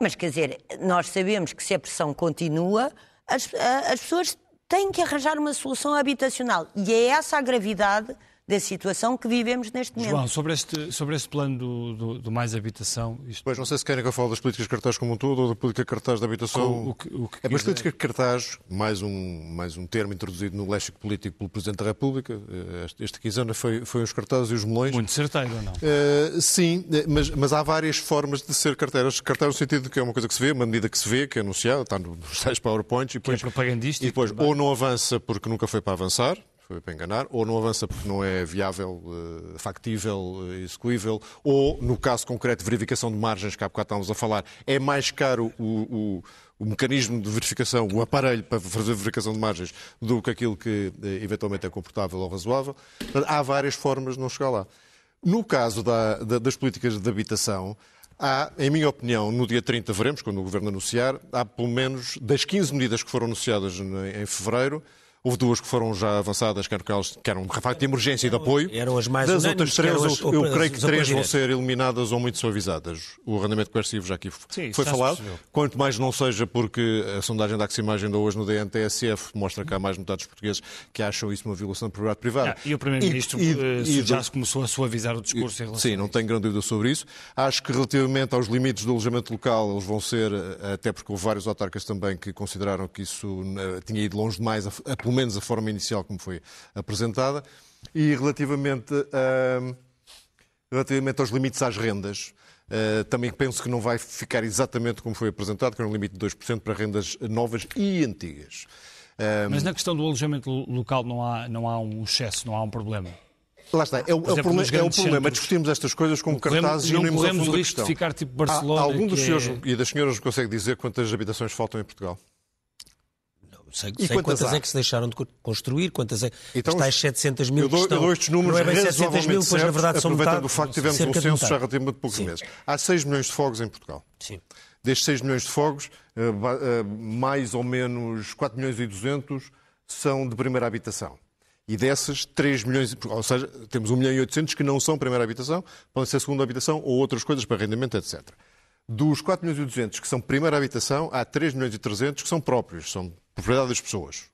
mas quer dizer, nós sabemos que se a pressão continua, as, as pessoas têm que arranjar uma solução habitacional. E é essa a gravidade da situação que vivemos neste momento. João, sobre este, sobre este plano do, do, do mais habitação... Isto... Pois, não sei se querem que eu fale das políticas de cartaz como um todo ou da política de cartaz da habitação. O, que, o que é, mas política de cartaz, mais um, mais um termo introduzido no léxico político pelo Presidente da República, eh, este, este quinzana foi, foi os cartazes e os melões. Muito certeiro, ou não? Uh, sim, eh, mas, mas há várias formas de ser carteiras. Carteira no sentido de que é uma coisa que se vê, uma medida que se vê, que é anunciada, está nos tais PowerPoints e depois, que é propagandístico. E depois ou não avança porque nunca foi para avançar, foi para enganar, ou não avança porque não é viável, uh, factível, uh, execuível, ou, no caso concreto, verificação de margens, que há bocado estávamos a falar, é mais caro o, o, o mecanismo de verificação, o aparelho para fazer verificação de margens, do que aquilo que uh, eventualmente é comportável ou razoável. Há várias formas de não chegar lá. No caso da, da, das políticas de habitação, Há, em minha opinião, no dia 30 veremos, quando o Governo anunciar, há pelo menos das 15 medidas que foram anunciadas em fevereiro, Houve duas que foram já avançadas, que eram, que eram de facto de emergência e de apoio. Eram as mais Das outras três, eu, eu creio que três vão ser eliminadas ou muito suavizadas. O arrendamento coercivo já aqui Sim, foi falado. Quanto mais não seja porque a sondagem da Aximagem ainda hoje no DNTSF mostra que há mais metade dos portugueses que acham isso uma violação de propriedade privada. Ah, e o Primeiro-Ministro eh, já se começou a suavizar o discurso em relação Sim, não tenho grande dúvida sobre isso. Acho que relativamente aos limites do alojamento local, eles vão ser, eh, até porque houve vários autarcas também que consideraram que isso eh, tinha ido longe demais, a, a, pelo menos a forma inicial como foi apresentada. E relativamente, uh, relativamente aos limites às rendas, uh, também penso que não vai ficar exatamente como foi apresentado, que é um limite de 2% para rendas novas e antigas. Mas na questão do alojamento local não há, não há um excesso, não há um problema? Lá está, é, o, exemplo, é o problema, é o problema. discutimos estas coisas como cartazes não e não corremos o risco de ficar tipo Barcelona. Há, algum dos senhores é... e das senhoras consegue dizer quantas habitações faltam em Portugal? Sei, sei quantas, quantas é que se deixaram de construir, quantas é então, tais 700 mil eu dou, estão, eu dou estes números não é bem 700 mil, pois na verdade são metade, do facto que tivemos um censo já relativamente poucos Sim. meses. Há 6 milhões de fogos em Portugal. Sim. Destes 6 milhões de fogos, eh, eh, mais ou menos 4 milhões e 200 são de primeira habitação. E dessas, 3 milhões, ou seja, temos 1 milhão e 800 que não são primeira habitação, podem ser segunda habitação ou outras coisas para arrendamento, etc. Dos 4 milhões e 200 que são primeira habitação, há 3 milhões e 300 que são próprios, são propriedade das pessoas.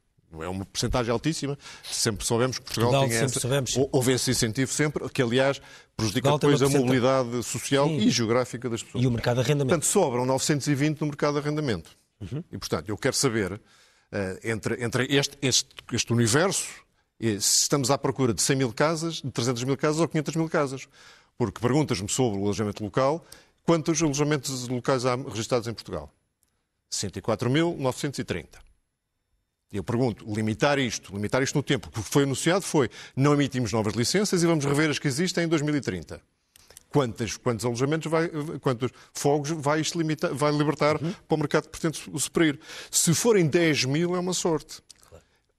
É uma porcentagem altíssima. Sempre soubemos que Portugal, Portugal tinha essa, soubemos, houve esse incentivo sempre, que aliás prejudica depois a mobilidade social sim. e geográfica das pessoas. E o mercado de arrendamento. Portanto, sobram 920 no mercado de arrendamento. Uhum. E, portanto, eu quero saber, uh, entre, entre este, este, este universo, se estamos à procura de 100 mil casas, de 300 mil casas ou 500 mil casas. Porque perguntas-me sobre o alojamento local, quantos alojamentos locais há registrados em Portugal? 104.930. Eu pergunto, limitar isto, limitar isto no tempo, o que foi anunciado foi não emitimos novas licenças e vamos rever as que existem em 2030. Quantos, quantos alojamentos, vai, quantos fogos vai, isto limitar, vai libertar uhum. para o mercado que pretende suprir? Se forem 10 mil, é uma sorte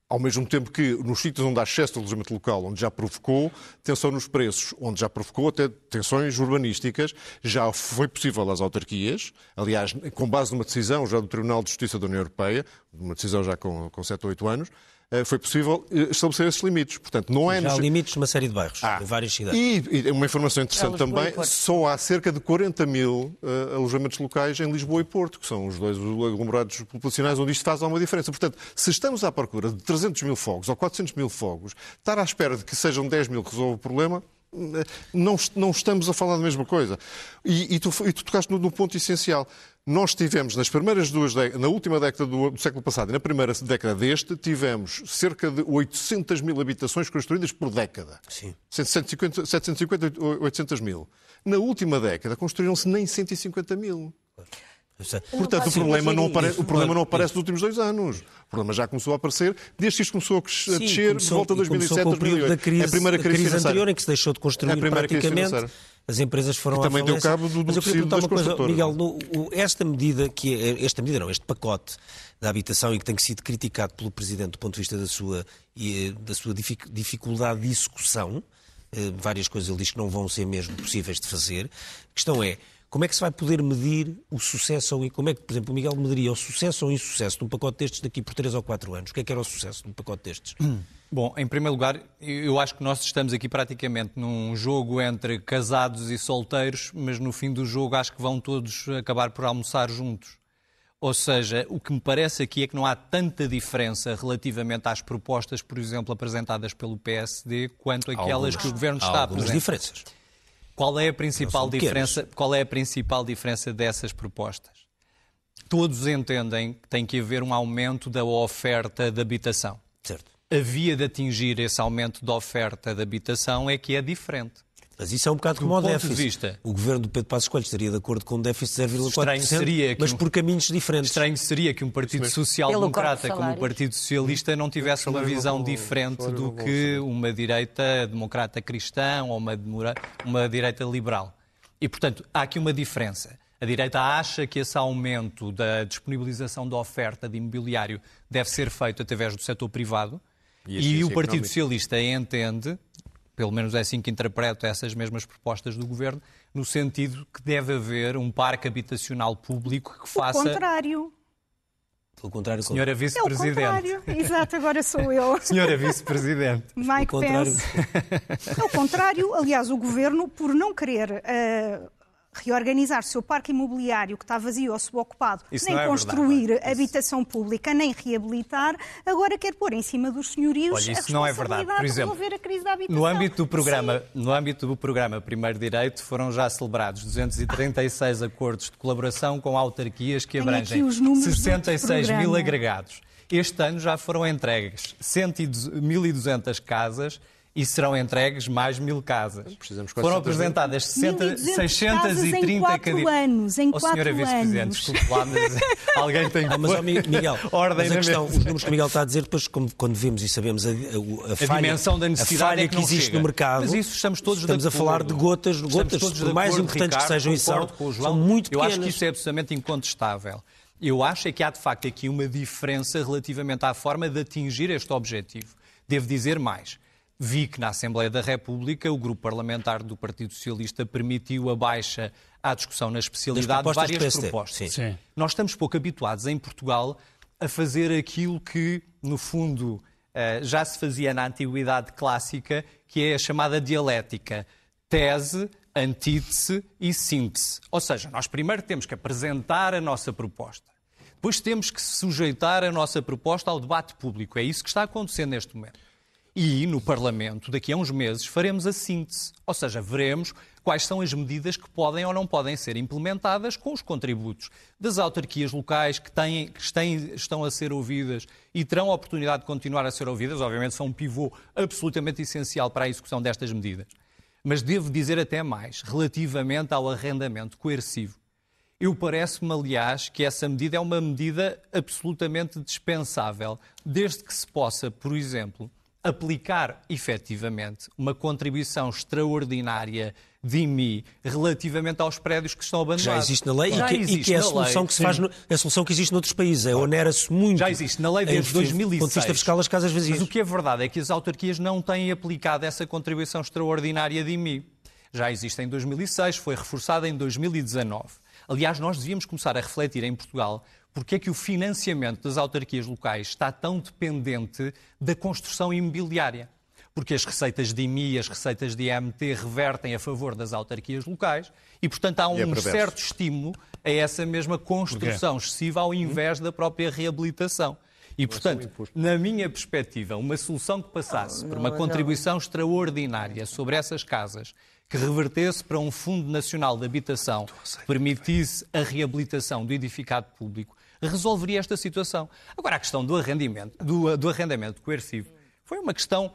ao mesmo tempo que nos sítios onde há excesso de alojamento local, onde já provocou tensão nos preços, onde já provocou até tensões urbanísticas, já foi possível às autarquias, aliás, com base numa decisão já do Tribunal de Justiça da União Europeia, uma decisão já com, com 7 ou 8 anos, foi possível eh, estabelecer esses limites. Portanto, não é Já há limites numa série de bairros, ah, em várias cidades. E, e uma informação interessante também, só há cerca de 40 mil uh, alojamentos locais em Lisboa e Porto, que são os dois aglomerados populacionais onde isto faz alguma diferença. Portanto, se estamos à procura de 300 mil fogos ou 400 mil fogos, estar à espera de que sejam 10 mil que resolva o problema, não, não estamos a falar da mesma coisa. E, e, tu, e tu tocaste no, no ponto essencial. Nós tivemos, nas primeiras duas na última década do, do, século passado e na primeira década deste, tivemos cerca de 800 mil habitações construídas por década. Sim. 750, 750 800 mil. Na última década construíram-se nem 150 mil. Portanto, o problema, não aparece, o problema não aparece nos últimos dois anos. O problema já começou a aparecer desde que isto começou a descer Sim, de volta a 2007, 2008. Da crise, é a primeira crise, crise anterior em que se deixou de construir é praticamente as empresas foram e também deu cabo do, do Mas eu queria perguntar uma coisa, Miguel, no, o, esta medida, que é, esta medida não, este pacote da habitação e que tem sido criticado pelo Presidente do ponto de vista da sua, da sua dificuldade de execução, eh, várias coisas ele diz que não vão ser mesmo possíveis de fazer, a questão é, como é que se vai poder medir o sucesso ou como é que, por exemplo, o Miguel mediria o sucesso ou insucesso de um pacote destes daqui por 3 ou 4 anos? O que é que era o sucesso de um pacote destes? Hum. Bom, em primeiro lugar, eu acho que nós estamos aqui praticamente num jogo entre casados e solteiros, mas no fim do jogo acho que vão todos acabar por almoçar juntos. Ou seja, o que me parece aqui é que não há tanta diferença relativamente às propostas, por exemplo, apresentadas pelo PSD, quanto aquelas que o Governo está a apresentar. diferenças. Qual é a principal diferença? Qual é a principal diferença dessas propostas? Todos entendem que tem que haver um aumento da oferta de habitação. Certo a via de atingir esse aumento da oferta de habitação é que é diferente. Mas isso é um bocado como o déficit. De vista, o governo do Pedro Passos Coelho estaria de acordo com um déficit de 0,4%, mas um, por caminhos diferentes. Estranho seria que um Partido Social-Democrata como o Partido Socialista não tivesse uma visão diferente do que uma direita democrata cristã ou uma, uma direita liberal. E, portanto, há aqui uma diferença. A direita acha que esse aumento da disponibilização da oferta de imobiliário deve ser feito através do setor privado, e, e o Partido Socialista entende, pelo menos é assim que interpreto essas mesmas propostas do Governo, no sentido que deve haver um parque habitacional público que faça... O contrário. Pelo contrário, Senhora Vice-Presidente. É o contrário. Exato, agora sou eu. Senhora Vice-Presidente. Mike Pence. É o contrário. Aliás, o Governo, por não querer uh, reorganizar o seu parque imobiliário que está vazio ou subocupado, Isso nem é construir verdade. habitação pública, nem reabilitar, agora quer pôr em cima dos senhorios Olha, isso a não é verdade. Por exemplo, de resolver a crise da habitação. No âmbito do programa, no âmbito do programa Primeiro Direito foram já celebrados 236 acordos de colaboração com autarquias que abrangem 66 mil agregados. Este ano já foram entregues 1.200 casas e serão entregues mais mil casas. Foram apresentadas 60, 630 cadeiras. anos, em oh, senhora Vice-Presidente, desculpe lá, mas alguém tem que... mas, Miguel, ordem mas a questão, os números que o Miguel está a dizer, depois, como, quando vemos e sabemos a, a, a, a falha, dimensão da necessidade é que, que existe chega. no mercado, mas isso estamos todos estamos a falar de gotas, gotas por mais importantes que sejam, e são, são muito Eu pequenas. acho que isso é absolutamente incontestável. Eu acho é que há, de facto, aqui uma diferença relativamente à forma de atingir este objetivo. Devo dizer mais. Vi que na Assembleia da República o grupo parlamentar do Partido Socialista permitiu a baixa à discussão na especialidade de várias propostas. Sim. Sim. Nós estamos pouco habituados em Portugal a fazer aquilo que, no fundo, eh, já se fazia na antiguidade clássica, que é a chamada dialética. Tese, antítese e síntese. Ou seja, nós primeiro temos que apresentar a nossa proposta. Depois temos que sujeitar a nossa proposta ao debate público. É isso que está acontecendo neste momento. E no Parlamento, daqui a uns meses, faremos a síntese. Ou seja, veremos quais são as medidas que podem ou não podem ser implementadas com os contributos das autarquias locais que, têm, que têm, estão a ser ouvidas e terão a oportunidade de continuar a ser ouvidas. Obviamente, são um pivô absolutamente essencial para a execução destas medidas. Mas devo dizer até mais, relativamente ao arrendamento coercivo. Eu parece-me, aliás, que essa medida é uma medida absolutamente dispensável, desde que se possa, por exemplo, aplicar efetivamente uma contribuição extraordinária de IMI relativamente aos prédios que estão abandonados. Já existe na lei Já e, que, e que é a solução lei, que se faz, no, a solução que existe noutros países. É onera-se muito. Já existe na lei desde 2006. Do ponto de vista fiscal, as casas vazias. Mas o que é verdade é que as autarquias não têm aplicado essa contribuição extraordinária de IMI. Já existe em 2006, foi reforçada em 2019. Aliás, nós devíamos começar a refletir em Portugal porque é que o financiamento das autarquias locais está tão dependente da construção imobiliária. Porque as receitas de IMI e as receitas de IMT revertem a favor das autarquias locais e, portanto, há um é certo estímulo a essa mesma construção excessiva ao invés da própria reabilitação. E, portanto, na minha perspectiva, uma solução que passasse por uma contribuição extraordinária sobre essas casas que revertesse para um Fundo Nacional de Habitação, que permitisse a reabilitação do edificado público, resolveria esta situação. Agora, a questão do arrendamento, do, do arrendamento coercivo foi uma questão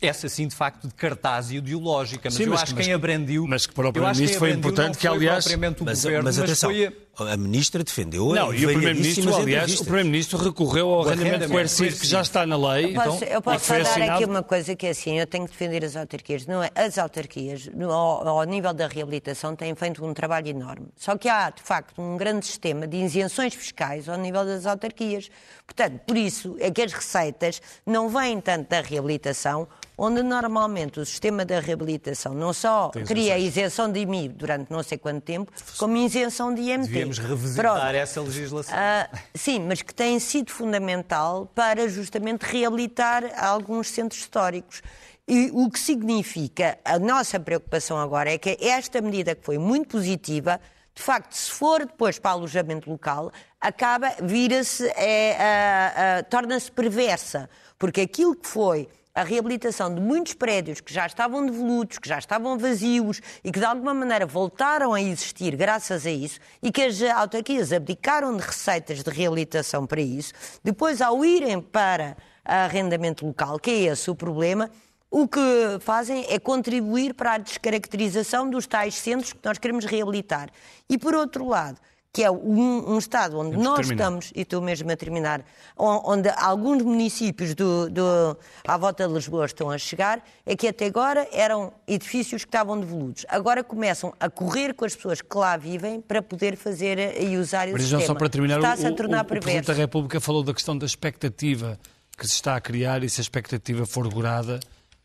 essa sim, de facto, de cartaz ideológica. Mas sim, eu mas, acho que quem abrandiu. Mas que para o Primeiro-Ministro foi importante que, aliás. Mas, governo, mas atenção, mas foi... a Ministra defendeu Não, e o Primeiro-Ministro, aliás, o Primeiro-Ministro recorreu ao arrendamento coercivo que já está na lei. Eu posso, eu posso falar assinado... aqui uma coisa que é assim: eu tenho que defender as autarquias. Não é? As autarquias, no, ao, ao nível da reabilitação, têm feito um trabalho enorme. Só que há, de facto, um grande sistema de isenções fiscais ao nível das autarquias. Portanto, por isso é que as receitas não vêm tanto da reabilitação onde normalmente o sistema da reabilitação não só Tem cria isenção de IMI durante não sei quanto tempo, como isenção de IMT. Devíamos revisitar Pronto. essa legislação. Uh, sim, mas que tem sido fundamental para justamente reabilitar alguns centros históricos. E o que significa, a nossa preocupação agora é que esta medida que foi muito positiva, de facto, se for depois para alojamento local, acaba, vira-se, é, é, torna-se perversa, porque aquilo que foi a reabilitação de muitos prédios que já estavam devolutos, que já estavam vazios e que de alguma maneira voltaram a existir graças a isso e que as autarquias abdicaram de receitas de reabilitação para isso, depois ao irem para arrendamento local, que é esse o problema, o que fazem é contribuir para a descaracterização dos tais centros que nós queremos reabilitar. E por outro lado, que é um, um Estado onde Temos nós estamos, e estou mesmo a terminar, onde alguns municípios do, do, à volta de Lisboa estão a chegar, é que até agora eram edifícios que estavam devolutos. Agora começam a correr com as pessoas que lá vivem para poder fazer e usar esse Mas sistema. só para terminar, Está-se a tornar o, o, o Presidente da República falou da questão da expectativa que se está a criar e se a expectativa for gorada,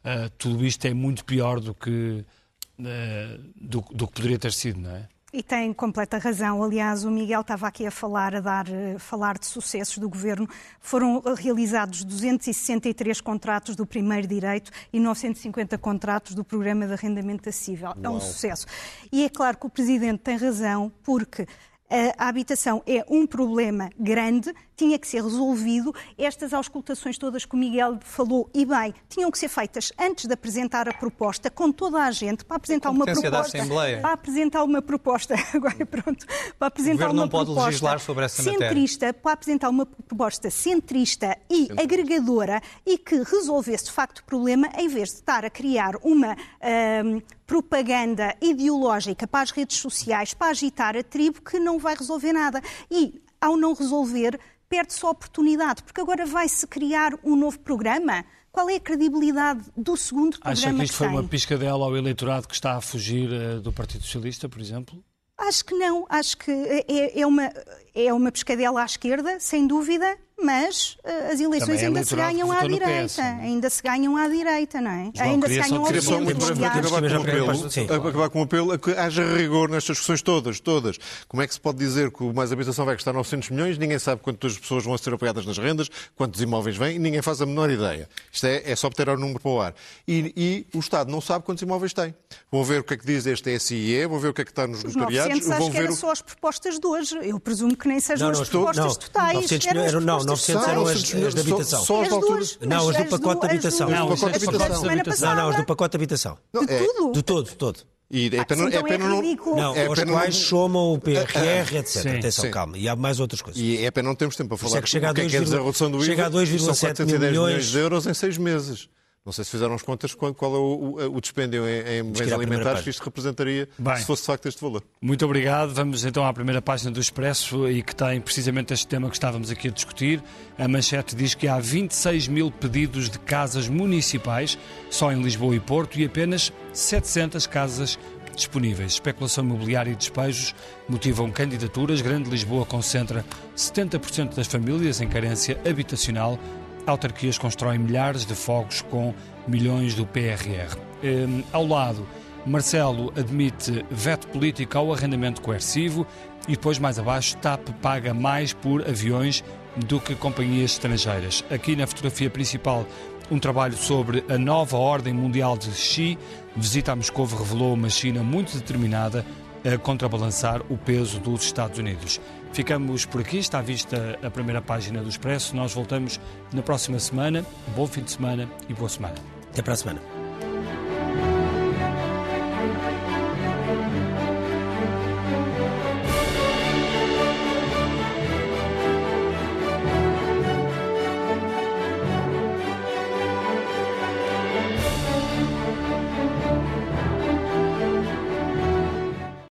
uh, tudo isto é muito pior do que, uh, do, do que poderia ter sido, não é? E tem completa razão. Aliás, o Miguel estava aqui a falar, a dar, a falar de sucessos do governo. Foram realizados 263 contratos do primeiro direito e 950 contratos do programa de arrendamento acessível. É um sucesso. E é claro que o Presidente tem razão, porque a habitação é um problema grande, tinha que ser resolvido. Estas auscultações todas que o Miguel falou, e bem, tinham que ser feitas antes de apresentar a proposta, com toda a gente, para apresentar uma proposta. Para apresentar uma proposta. Agora pronto. Para apresentar uma proposta sobre essa centrista, matéria. para apresentar uma proposta centrista e agregadora e que resolvesse de facto o problema, em vez de estar a criar uma. Hum, propaganda ideológica para as redes sociais, para agitar a tribo, que não vai resolver nada. E, ao não resolver, perde-se a oportunidade, porque agora vai-se criar um novo programa. Qual é a credibilidade do segundo programa Acha que isto que foi uma piscadela ao eleitorado que está a fugir uh, do Partido Socialista, por exemplo? Acho que não. Acho que é, é, uma, é uma pescadela à esquerda, sem dúvida, mas uh, as eleições é ainda se ganham à direita. PS, ainda se ganham à direita, não é? João, ainda se ganham ao Queria só muito brevemente acabar com, um apelo, a que haja rigor nestas discussões todas, todas. Como é que se pode dizer que o Mais Habitação vai custar 900 milhões, ninguém sabe quantas pessoas vão ser apoiadas nas rendas, quantos imóveis vêm, ninguém faz a menor ideia. Isto é, é só ter o número para o ar. E, e, o Estado não sabe quantos imóveis tem. Vão ver o que é que diz este SIE, vão ver o que é que está nos Os notariados. 900 acho que ver era o... só as propostas de hoje. Eu presumo que nem sejam não, as propostas não, totais. 900 eram as eram, não, 900 eram as, as de habitação. Só, só as As alturas. Não, as do pacote de habitação. Não, as do as da pacote de semana habitação. Não, não, as passada. do pacote de habitação. Não, De é- tudo? De todo, de todo. E é pena, então é pena é não. ridículo. Não, é aos pena quais não- somam o PRR, etc. Sim. Atenção, Sim. calma. E há mais outras coisas. E é pena não termos tempo para isso falar é que chega a o que é que é 2, dizer a redução do IVA. chega a 2,7 São 410 mil milhões milhões de euros em seis meses. Não sei se fizeram as contas qual qual é o, o, o dispêndio em, em bens alimentares que isto representaria Bem. se fosse de facto este valor. Muito obrigado. Vamos então à primeira página do Expresso e que tem precisamente este tema que estávamos aqui a discutir. A manchete diz que há 26 mil pedidos de casas municipais só em Lisboa e Porto e apenas 700 casas disponíveis. Especulação imobiliária e despejos motivam candidaturas. Grande Lisboa concentra 70% das famílias em carência habitacional. Autarquias constroem milhares de fogos com milhões do PRR. Hum, ao lado, Marcelo admite veto político ao arrendamento coercivo e depois, mais abaixo, TAP paga mais por aviões do que companhias estrangeiras. Aqui na fotografia principal, um trabalho sobre a nova ordem mundial de Xi. Visita a Moscou revelou uma China muito determinada a contrabalançar o peso dos Estados Unidos. Ficamos por aqui, está vista a primeira página do Expresso. Nós voltamos na próxima semana. Bom fim de semana e boa semana. Até para a semana.